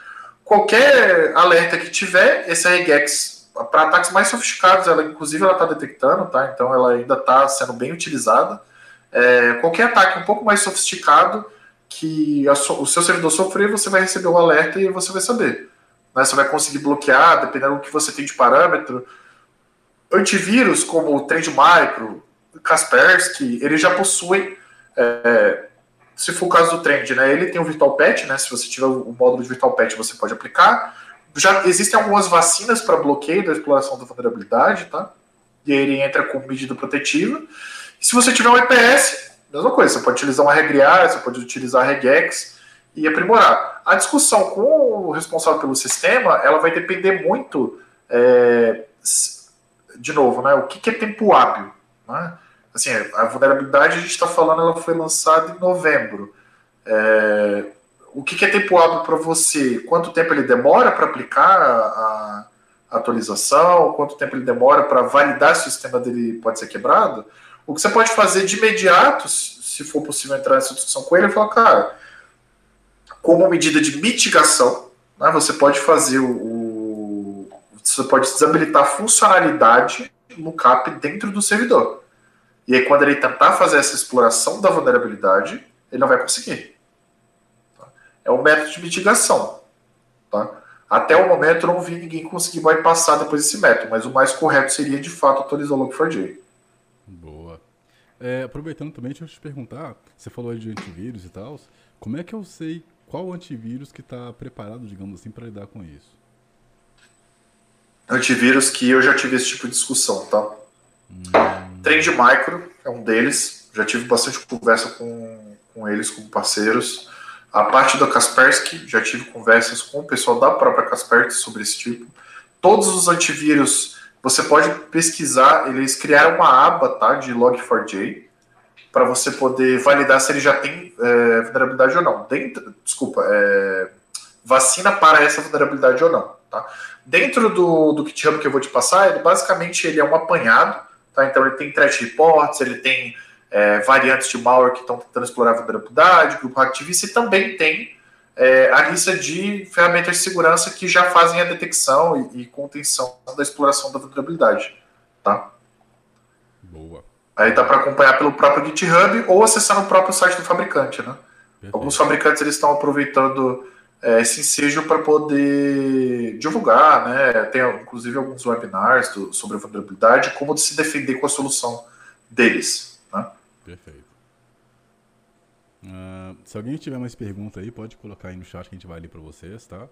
Qualquer alerta que tiver, essa regex, para ataques mais sofisticados, ela inclusive ela está detectando, tá? Então ela ainda está sendo bem utilizada. É, qualquer ataque um pouco mais sofisticado que so, o seu servidor sofrer, você vai receber o alerta e você vai saber né? Você vai conseguir bloquear, dependendo do que você tem de parâmetro. Antivírus como o Trend Micro, Kaspersky, eles já possuem, é, se for o caso do Trend, né? Ele tem o Virtual Patch, né? Se você tiver o módulo de Virtual Patch, você pode aplicar. Já existem algumas vacinas para bloqueio da exploração da vulnerabilidade, tá? E aí ele entra com medida protetiva. E se você tiver um EPS, mesma coisa, você pode utilizar uma regriar, você pode utilizar regex, e aprimorar. A discussão com o responsável pelo sistema, ela vai depender muito, é, de novo, né, o que, que é tempo hábil. Né? Assim, a vulnerabilidade, a gente está falando, ela foi lançada em novembro. É, o que, que é tempo hábil para você? Quanto tempo ele demora para aplicar a, a atualização? Quanto tempo ele demora para validar se o sistema dele pode ser quebrado? O que você pode fazer de imediato, se for possível entrar nessa discussão com ele, é falar, cara, como medida de mitigação, né, você pode fazer o, o, Você pode desabilitar a funcionalidade no CAP dentro do servidor. E aí, quando ele tentar fazer essa exploração da vulnerabilidade, ele não vai conseguir. Tá? É um método de mitigação. Tá? Até o momento, eu não vi ninguém conseguir bypassar depois desse método, mas o mais correto seria, de fato, atualizar o Log4j. Boa. É, aproveitando também, deixa eu te perguntar, você falou aí de antivírus e tal, como é que eu sei qual antivírus que está preparado, digamos assim, para lidar com isso? Antivírus que eu já tive esse tipo de discussão, tá? Hum. Trend Micro é um deles, já tive bastante conversa com, com eles como parceiros. A parte da Kaspersky, já tive conversas com o pessoal da própria Kaspersky sobre esse tipo. Todos os antivírus, você pode pesquisar, eles criaram uma aba tá, de Log4j, para você poder validar se ele já tem é, vulnerabilidade ou não. Dentro, desculpa, é, vacina para essa vulnerabilidade ou não. Tá? Dentro do, do GitHub que eu vou te passar, ele basicamente ele é um apanhado. Tá? Então ele tem threat reports, ele tem é, variantes de malware que estão tentando explorar a vulnerabilidade, grupo ativista, e também tem é, a lista de ferramentas de segurança que já fazem a detecção e, e contenção da exploração da vulnerabilidade. Tá? Boa. Aí dá para acompanhar pelo próprio GitHub ou acessar no próprio site do fabricante, né? Perfeito. Alguns fabricantes eles estão aproveitando é, esse ensejo para poder divulgar, né? Tem inclusive alguns webinars do, sobre a vulnerabilidade, como se defender com a solução deles, né? Perfeito. Uh, se alguém tiver mais pergunta aí, pode colocar aí no chat que a gente vai ler para vocês, tá?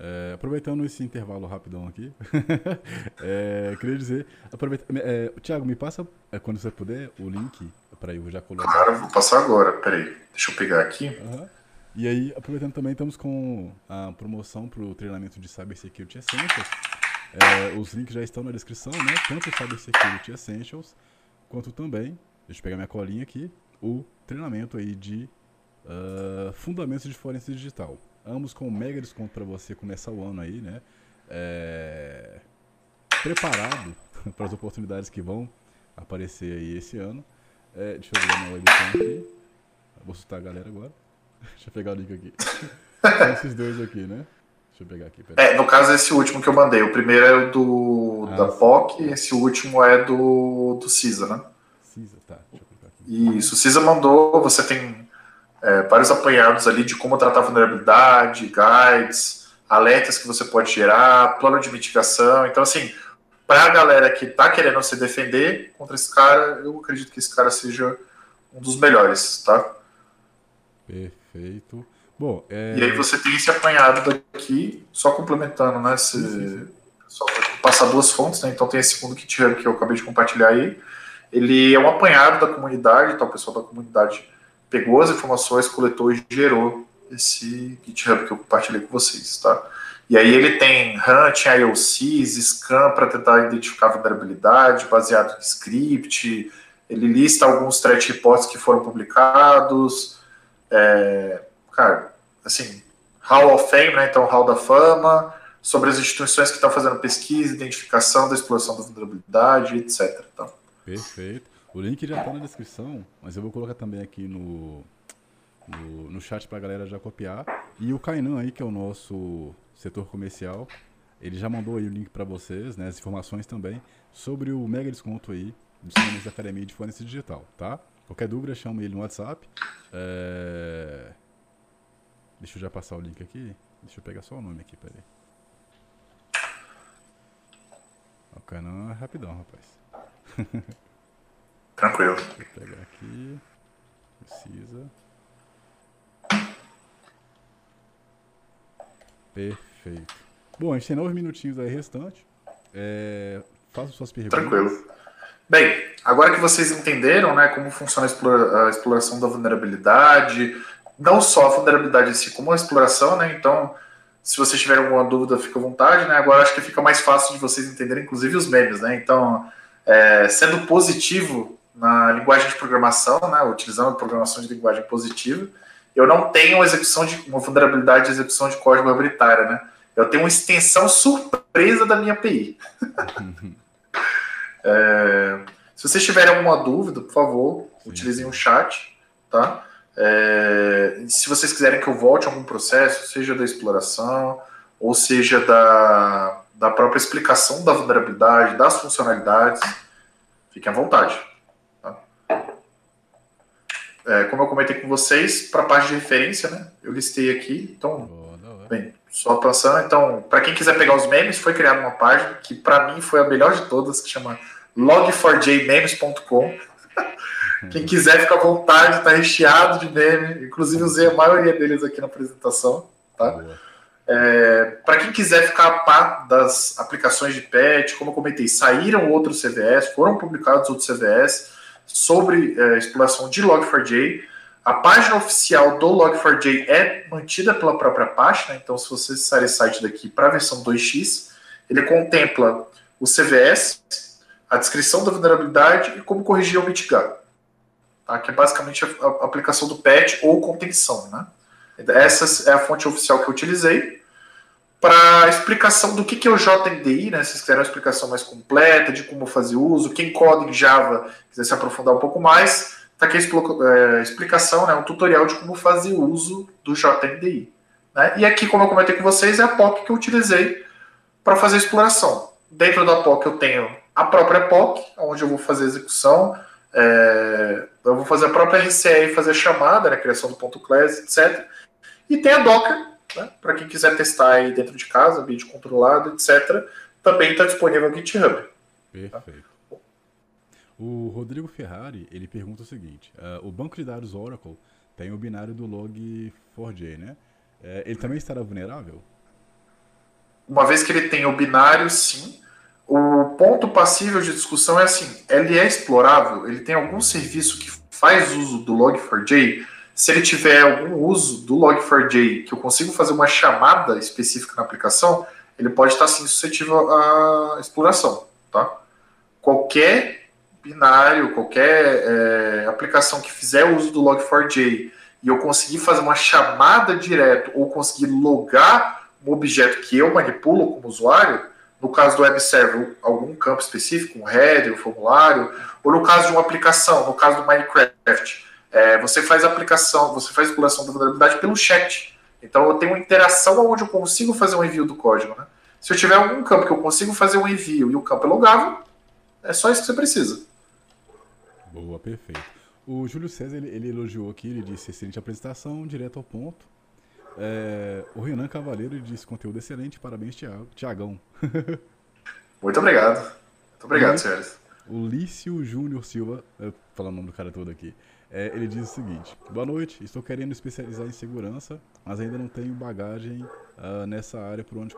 É, aproveitando esse intervalo rapidão aqui, é, queria dizer, aproveita, é, Tiago, me passa, quando você puder, o link para eu já colocar. Claro, vou passar agora, peraí, deixa eu pegar aqui. Uhum. E aí, aproveitando também, estamos com a promoção para o treinamento de Cybersecurity Essentials. É, os links já estão na descrição, né? Tanto o Cybersecurity Essentials, quanto também, deixa eu pegar minha colinha aqui, o treinamento aí de uh, Fundamentos de Forense Digital ambos com um mega desconto para você começar o ano aí, né? É... Preparado para as oportunidades que vão aparecer aí esse ano. É, deixa eu ver minha webcam aqui. Vou assustar a galera agora. Deixa eu pegar o link aqui. São esses dois aqui, né? Deixa eu pegar aqui. É, no caso, esse último que eu mandei. O primeiro é o do, ah, da POC e esse último é do, do CISA, né? CISA, tá. Deixa eu. Isso, o CISA mandou, você tem é, vários apanhados ali de como tratar vulnerabilidade, guides, alertas que você pode gerar, plano de mitigação. Então, assim, para a galera que está querendo se defender contra esse cara, eu acredito que esse cara seja um dos melhores, tá? Perfeito. Bom, é... E aí você tem esse apanhado daqui, só complementando, né? Se, Sim, sim. Só passar duas fontes, né? Então tem esse segundo GitHub que eu acabei de compartilhar aí. Ele é um apanhado da comunidade, então o pessoal da comunidade pegou as informações, coletou e gerou esse GitHub que eu compartilhei com vocês, tá? E aí ele tem Hunt, IOCs, Scan para tentar identificar vulnerabilidade baseado em script. Ele lista alguns threat reports que foram publicados. É, cara, assim, Hall of Fame, né? Então, Hall da Fama, sobre as instituições que estão fazendo pesquisa, identificação da exploração da vulnerabilidade, etc. Então, Perfeito. O link já tá na descrição, mas eu vou colocar também aqui no, no, no chat pra galera já copiar. E o Kainan aí, que é o nosso setor comercial, ele já mandou aí o link pra vocês, né, as informações também, sobre o mega desconto aí dos sistemas da Academia de Forense Digital, tá? Qualquer dúvida, chama ele no WhatsApp. É... Deixa eu já passar o link aqui. Deixa eu pegar só o nome aqui, peraí. O Kainan é rapidão, rapaz. tranquilo. Eu pegar aqui. Precisa. Perfeito. Bom, a gente tem nove minutinhos aí restante. É, faça suas perguntas. Tranquilo. Bem, agora que vocês entenderam né, como funciona a exploração da vulnerabilidade, não só a vulnerabilidade em si, como a exploração, né? Então, se vocês tiverem alguma dúvida, fica à vontade, né? Agora acho que fica mais fácil de vocês entenderem, inclusive os memes, né? Então, é, sendo positivo na linguagem de programação, né? Utilizando a programação de linguagem positiva, eu não tenho uma execução de uma vulnerabilidade de execução de código arbitrária, né? Eu tenho uma extensão surpresa da minha API. É, se vocês tiverem alguma dúvida, por favor, Sim. utilizem o chat, tá? É, se vocês quiserem que eu volte a algum processo, seja da exploração, ou seja da, da própria explicação da vulnerabilidade, das funcionalidades, fiquem à vontade. tá? É, como eu comentei com vocês, para a parte de referência, né? Eu listei aqui, então hora. Bem, só passando, então, para quem quiser pegar os memes, foi criada uma página que para mim foi a melhor de todas, que chama log4jmemes.com. Quem quiser fica à vontade, tá recheado de meme, inclusive usei a maioria deles aqui na apresentação, tá? Boa. Para quem quiser ficar a par das aplicações de patch, como eu comentei, saíram outros CVS, foram publicados outros CVS sobre eh, exploração de Log4j. A página oficial do Log4j é mantida pela própria página, então se você acessar esse site daqui para a versão 2x, ele contempla o CVS, a descrição da vulnerabilidade e como corrigir ou mitigar. Tá? Que é basicamente a, a aplicação do patch ou contenção. Né? Essa é a fonte oficial que eu utilizei. Para explicação do que, que é o JNDI, né? se vocês quiserem uma explicação mais completa de como fazer uso, quem coda em Java quiser se aprofundar um pouco mais, está aqui a é, explicação, né? um tutorial de como fazer uso do JNDI. Né? E aqui, como eu comentei com vocês, é a POC que eu utilizei para fazer a exploração. Dentro da POC eu tenho a própria POC, onde eu vou fazer a execução, é, eu vou fazer a própria RCE e fazer a chamada, né, criação do ponto class, etc. E tem a Docker, né, para quem quiser testar aí dentro de casa, vídeo controlado, etc. Também está disponível no GitHub. Perfeito. O Rodrigo Ferrari, ele pergunta o seguinte, ah, o banco de dados Oracle tem o binário do log4j, né? Eh, ele também estará vulnerável? Uma vez que ele tem o binário, sim. O ponto passível de discussão é assim: ele é explorável, ele tem algum serviço que faz uso do Log4j. Se ele tiver algum uso do Log4j que eu consigo fazer uma chamada específica na aplicação, ele pode estar sim suscetível à exploração. Tá? Qualquer binário, qualquer é, aplicação que fizer uso do Log4j e eu conseguir fazer uma chamada direto ou conseguir logar um objeto que eu manipulo como usuário, no caso do web server, algum campo específico, um header, um formulário, ou no caso de uma aplicação, no caso do Minecraft, é, você faz a aplicação, você faz a exploração da vulnerabilidade pelo chat. Então eu tenho uma interação onde eu consigo fazer um envio do código. Né? Se eu tiver algum campo que eu consigo fazer um envio e o campo é logável, é só isso que você precisa. Boa, perfeito. O Júlio César, ele, ele elogiou aqui, ele disse excelente apresentação, direto ao ponto. É, o Renan Cavaleiro disse conteúdo excelente, parabéns, Tiagão. Muito obrigado. Muito obrigado, Uhum. senhores. O Lício Júnior Silva, eu vou falar o nome do cara todo aqui. É, ele diz o seguinte: Boa noite, estou querendo especializar em segurança, mas ainda não tenho bagagem uh, nessa área por onde,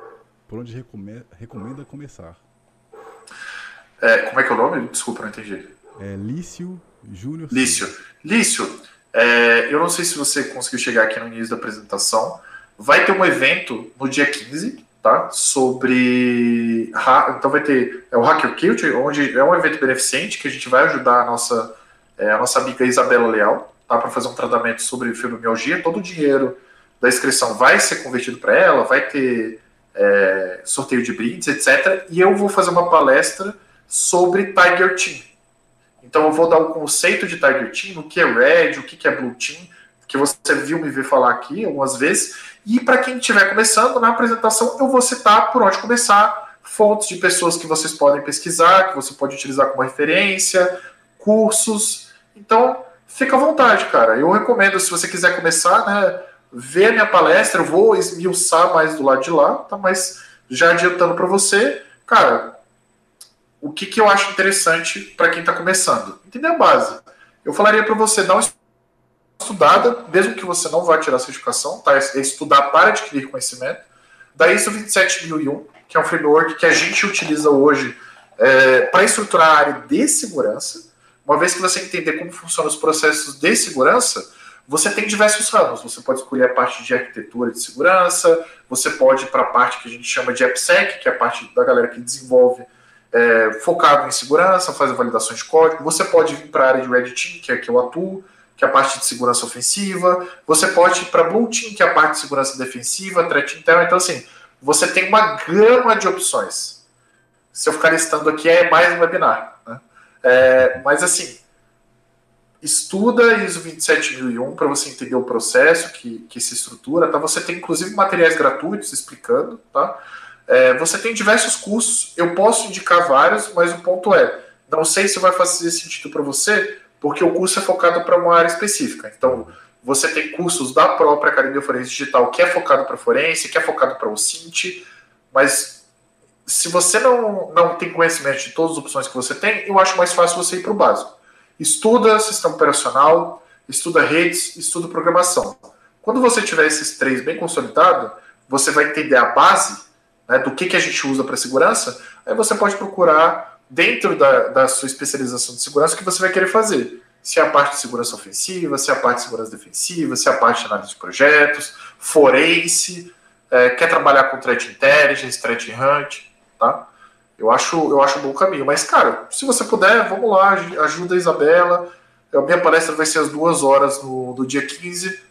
por onde recome recomenda começar. É, como é que é o nome? Desculpa, não entendi. É Lício Júnior. Lício. Lício, é, eu não sei se você conseguiu chegar aqui no início da apresentação. Vai ter um evento no dia 15, tá? Sobre. Então vai ter. É o Hacker Culture, onde é um evento beneficente que a gente vai ajudar a nossa, é, a nossa amiga Isabela Leal, tá? Para fazer um tratamento sobre fibromialgia. Todo o dinheiro da inscrição vai ser convertido para ela, vai ter é, sorteio de brindes, etc. E eu vou fazer uma palestra sobre Tiger Team. Então eu vou dar o conceito de Tiger Team, o que é Red, o que é Blue Team, que você viu me ver falar aqui algumas vezes. E para quem estiver começando, na apresentação eu vou citar por onde começar, fontes de pessoas que vocês podem pesquisar, que você pode utilizar como referência, cursos. Então, fica à vontade, cara. Eu recomendo, se você quiser começar, né, ver a minha palestra, eu vou esmiuçar mais do lado de lá, tá? Mas já adiantando para você, cara, o que, que eu acho interessante para quem está começando. Entender a base. Eu falaria para você dar uma estudada, mesmo que você não vá tirar certificação, tá? é estudar para adquirir conhecimento. Da ISO 27001, que é um framework que a gente utiliza hoje é, para estruturar a área de segurança. Uma vez que você entender como funcionam os processos de segurança, você tem diversos ramos. Você pode escolher a parte de arquitetura de segurança, você pode ir para a parte que a gente chama de AppSec, que é a parte da galera que desenvolve é, focado em segurança, faz a validação de código. Você pode vir para a área de Red Team, que é que eu atuo, que é a parte de segurança ofensiva. Você pode ir para Blue Team, que é a parte de segurança defensiva, threat interna. Então, assim, você tem uma gama de opções. Se eu ficar listando aqui, é mais um webinar. É, mas, assim, estuda ISO 27001 para você entender o processo que, que se estrutura. Tá? Você tem, inclusive, materiais gratuitos explicando, tá? É, você tem diversos cursos, eu posso indicar vários, mas o ponto é, não sei se vai fazer sentido para você, porque o curso é focado para uma área específica. Então, você tem cursos da própria Academia Forense Digital que é focado para forense, que é focado para o CINT, mas se você não, não tem conhecimento de todas as opções que você tem, eu acho mais fácil você ir para o básico. Estuda sistema operacional, estuda redes, estuda programação. Quando você tiver esses três bem consolidados, você vai entender a base né, do que, que a gente usa para segurança, aí você pode procurar dentro da, da sua especialização de segurança o que você vai querer fazer. Se é a parte de segurança ofensiva, se é a parte de segurança defensiva, se é a parte de análise de projetos, forense, é, quer trabalhar com threat intelligence, threat hunt, tá? Eu acho, eu acho um bom caminho. Mas, cara, se você puder, vamos lá, ajuda a Isabela. A minha palestra vai ser às duas horas no, do dia 15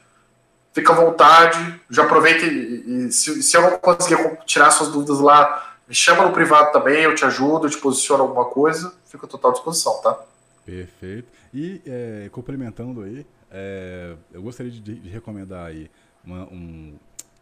fica à vontade, já aproveita e, e se, se, eu não conseguir tirar suas dúvidas lá, me chama no privado também, eu te ajudo, eu te posiciono alguma coisa, fico à total disposição, tá? Perfeito. E é, complementando aí, é, eu gostaria de, de recomendar aí uma, um,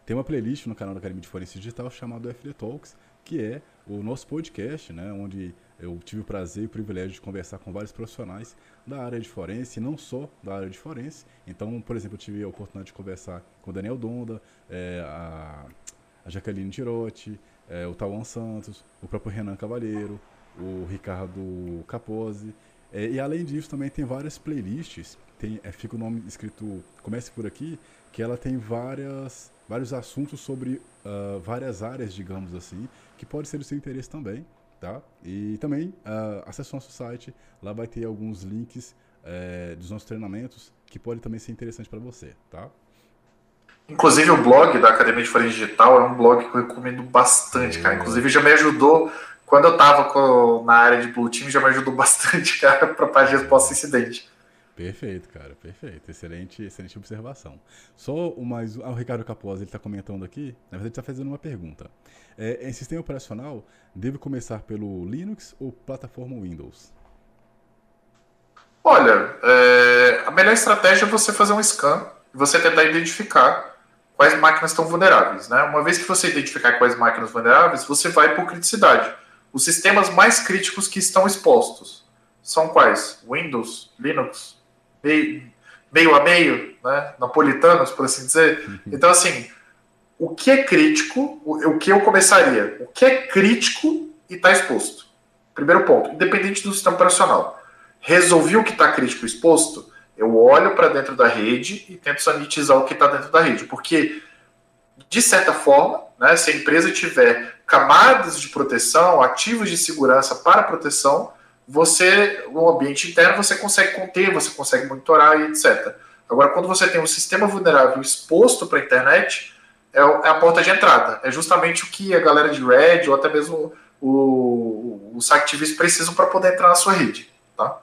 tem uma playlist no canal da Academia de Forense Digital chamado FD Talks, que é o nosso podcast, né, onde eu tive o prazer e o privilégio de conversar com vários profissionais da área de forense, não só da área de forense. Então, por exemplo, eu tive a oportunidade de conversar com o Daniel Donda, é, a, a, Jaqueline Tirotti, é, o Tauan Santos, o próprio Renan Cavalheiro, o Ricardo Capozzi. É, e além disso, também tem várias playlists. Tem, é, fica o nome escrito Comece por aqui, que ela tem várias, vários assuntos sobre uh, várias áreas, digamos assim, que pode ser do seu interesse também tá? E também uh, acesse o nosso site, lá vai ter alguns links uh, dos nossos treinamentos que pode também ser interessante para você, tá? Inclusive o blog da Academia de Forense Digital é um blog que eu recomendo bastante, é. cara. Inclusive já me ajudou quando eu estava na área de Blue Team, já me ajudou bastante, cara, para páginas pós-incidente. Perfeito, cara, perfeito. Excelente, excelente observação. Só mais. Ah, o Ricardo Capozzi ele está comentando aqui, na verdade, está fazendo uma pergunta. É, em sistema operacional, deve começar pelo Linux ou plataforma Windows? Olha, é, a melhor estratégia é você fazer um scan e você tentar identificar quais máquinas estão vulneráveis. Né? Uma vez que você identificar quais máquinas vulneráveis, você vai por criticidade. Os sistemas mais críticos que estão expostos são quais? Windows, Linux, meio, a meio, né? napolitanos, por assim dizer. Uhum. Então, assim, o que é crítico, o, o que eu começaria? O que é crítico e está exposto? Primeiro ponto, independente do sistema operacional. Resolvi o que está crítico e exposto, Eu olho para dentro da rede e tento sanitizar o que está dentro da rede, porque de certa forma, né, se a empresa tiver camadas de proteção, ativos de segurança para proteção, você, no ambiente interno, você consegue conter, você consegue monitorar e etc. Agora, quando você tem um sistema vulnerável exposto para a internet, é, é a porta de entrada. É justamente o que a galera de Red ou até mesmo o, os activistas precisam para poder entrar na sua rede. Tá?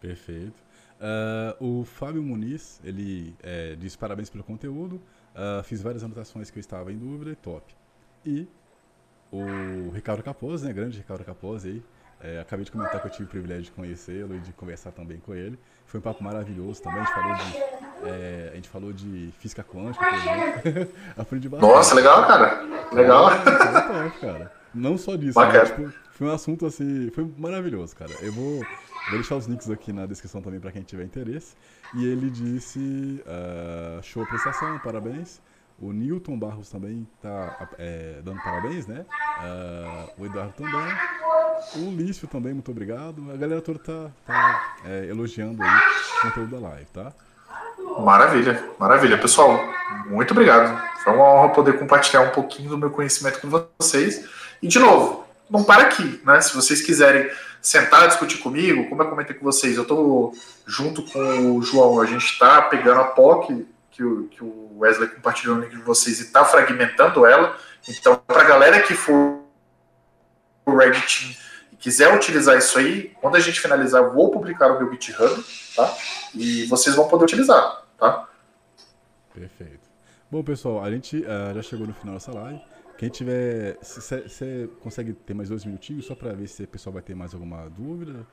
Perfeito. Uh, o Fábio Muniz, ele é, diz parabéns pelo conteúdo, uh, fiz várias anotações que eu estava em dúvida e top. E o Ricardo Capozzi, né, grande Ricardo Capozzi aí, é, acabei de comentar que eu tive o privilégio de conhecê-lo e de conversar também com ele. Foi um papo maravilhoso também. A gente falou de, é, a gente falou de física quântica. Aprendi bastante. Nossa, legal, cara. Legal. É, top, cara. Não só disso, né? tipo, foi um assunto assim, foi maravilhoso, cara. Eu vou, vou deixar os links aqui na descrição também para quem tiver interesse. E ele disse: uh, show prestação, parabéns. O Newton Barros também tá é, dando parabéns, né? Uh, o Eduardo também. O Lício também, muito obrigado. A galera toda tá, tá é, elogiando aí o conteúdo da live, tá? Maravilha, maravilha. Pessoal, muito obrigado. Foi uma honra poder compartilhar um pouquinho do meu conhecimento com vocês. E, de novo, não para aqui, né? Se vocês quiserem sentar, discutir comigo, como eu comentei com vocês, eu estou junto com o João, a gente está pegando a POC que o, que o Wesley compartilhou no link de vocês e está fragmentando ela. Então, para a galera que for o Reddit e quiser utilizar isso aí, quando a gente finalizar, eu vou publicar o meu GitHub, tá? E vocês vão poder utilizar, tá? Perfeito. Bom, pessoal, a gente uh, já chegou no final dessa live. Quem tiver. Você consegue ter mais dois minutinhos só para ver se o pessoal vai ter mais alguma dúvida?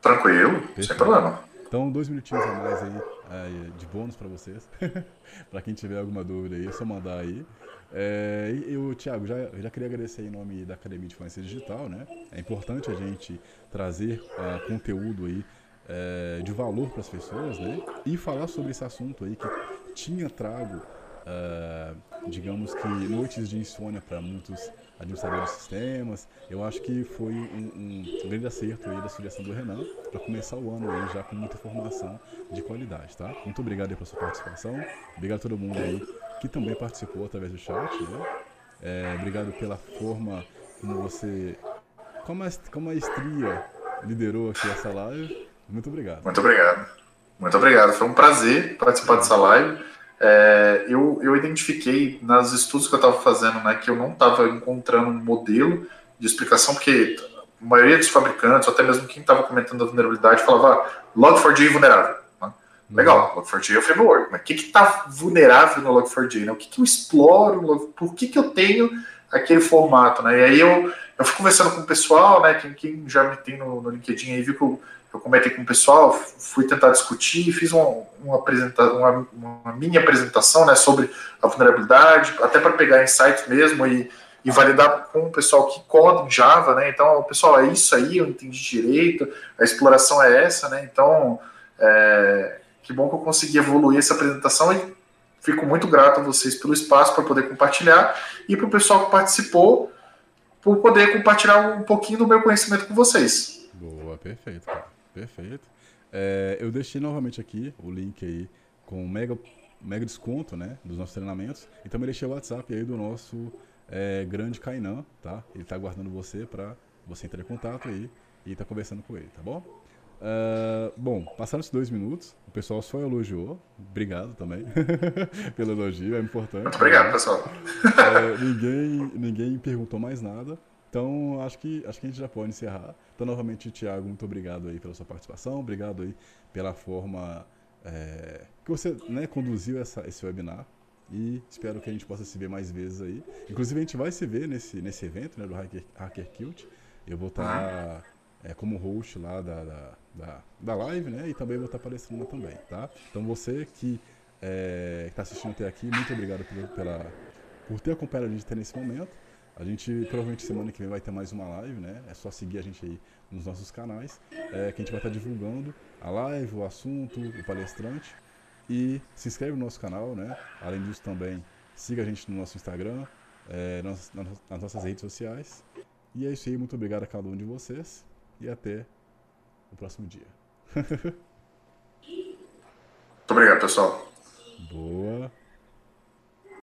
Tranquilo, Perfeito. sem problema. Então, dois minutinhos a mais aí é, de bônus para vocês. para quem tiver alguma dúvida aí, é só mandar aí. É, eu, Thiago, já, já queria agradecer em nome da Academia de Influência Digital, né? É importante a gente trazer uh, conteúdo aí uh, de valor para as pessoas, né? E falar sobre esse assunto aí que tinha trago, uh, digamos que, noites de insônia para muitos administrador de sistemas. Eu acho que foi um, um grande acerto aí da sugestão do Renan para começar o ano aí já com muita informação de qualidade, tá? Muito obrigado aí pela sua participação. Obrigado a todo mundo aí que também participou através do chat, né? É, obrigado pela forma como você, com a maestria, liderou aqui essa live. Muito obrigado. Muito obrigado. Muito obrigado. Foi um prazer participar dessa live é, eu, eu identifiquei nos estudos que eu estava fazendo né, que eu não estava encontrando um modelo de explicação, porque a maioria dos fabricantes, ou até mesmo quem estava comentando a vulnerabilidade, falava ah, Log4j vulnerável. Legal, Log4j é o framework, mas o que está vulnerável no Log4j? Né? O que, que eu exploro? Por que, que eu tenho aquele formato? Né? E aí eu, eu fui conversando com o pessoal, né, quem, quem já me tem no, no LinkedIn aí viu que eu eu comentei com o pessoal, fui tentar discutir, fiz uma, uma, uma, uma mini apresentação né, sobre a vulnerabilidade, até para pegar insights mesmo e, e validar com o pessoal que coda em Java, né? Então, pessoal, é isso aí, eu entendi direito, a exploração é essa, né? Então, é, que bom que eu consegui evoluir essa apresentação e fico muito grato a vocês pelo espaço para poder compartilhar e para o pessoal que participou por poder compartilhar um pouquinho do meu conhecimento com vocês. Boa, perfeito, cara. Perfeito. É, eu deixei novamente aqui o link aí com mega, mega desconto, né, dos nossos treinamentos. E também deixei o WhatsApp aí do nosso é, grande Kainan, tá? Ele tá aguardando você para você entrar em contato aí e tá conversando com ele, tá bom? Uh, bom, passaram esses dois minutos, o pessoal só elogiou. Obrigado também pelo elogio, é importante. Muito obrigado, né? pessoal. É, ninguém, ninguém perguntou mais nada. Então, acho que, acho que a gente já pode encerrar. Então, novamente, Tiago, muito obrigado aí pela sua participação, obrigado aí pela forma é, que você né, conduziu essa, esse webinar e espero que a gente possa se ver mais vezes aí. Inclusive, a gente vai se ver nesse, nesse evento né, do Hacker, Hacker Cult. Eu vou estar tá, é, como host lá da, da, da, da, live, né? E também vou estar aparecendo lá também, tá? Então, você que é, está assistindo até aqui, muito obrigado por, pela, por ter acompanhado a gente até nesse momento. A gente provavelmente semana que vem vai ter mais uma live, né? É só seguir a gente aí nos nossos canais, é, que a gente vai estar divulgando a live, o assunto, o palestrante. E se inscreve no nosso canal, né? Além disso também siga a gente no nosso Instagram, é, nas, nas nossas redes sociais. E é isso aí, muito obrigado a cada um de vocês e até no próximo dia. Muito obrigado, pessoal. Boa.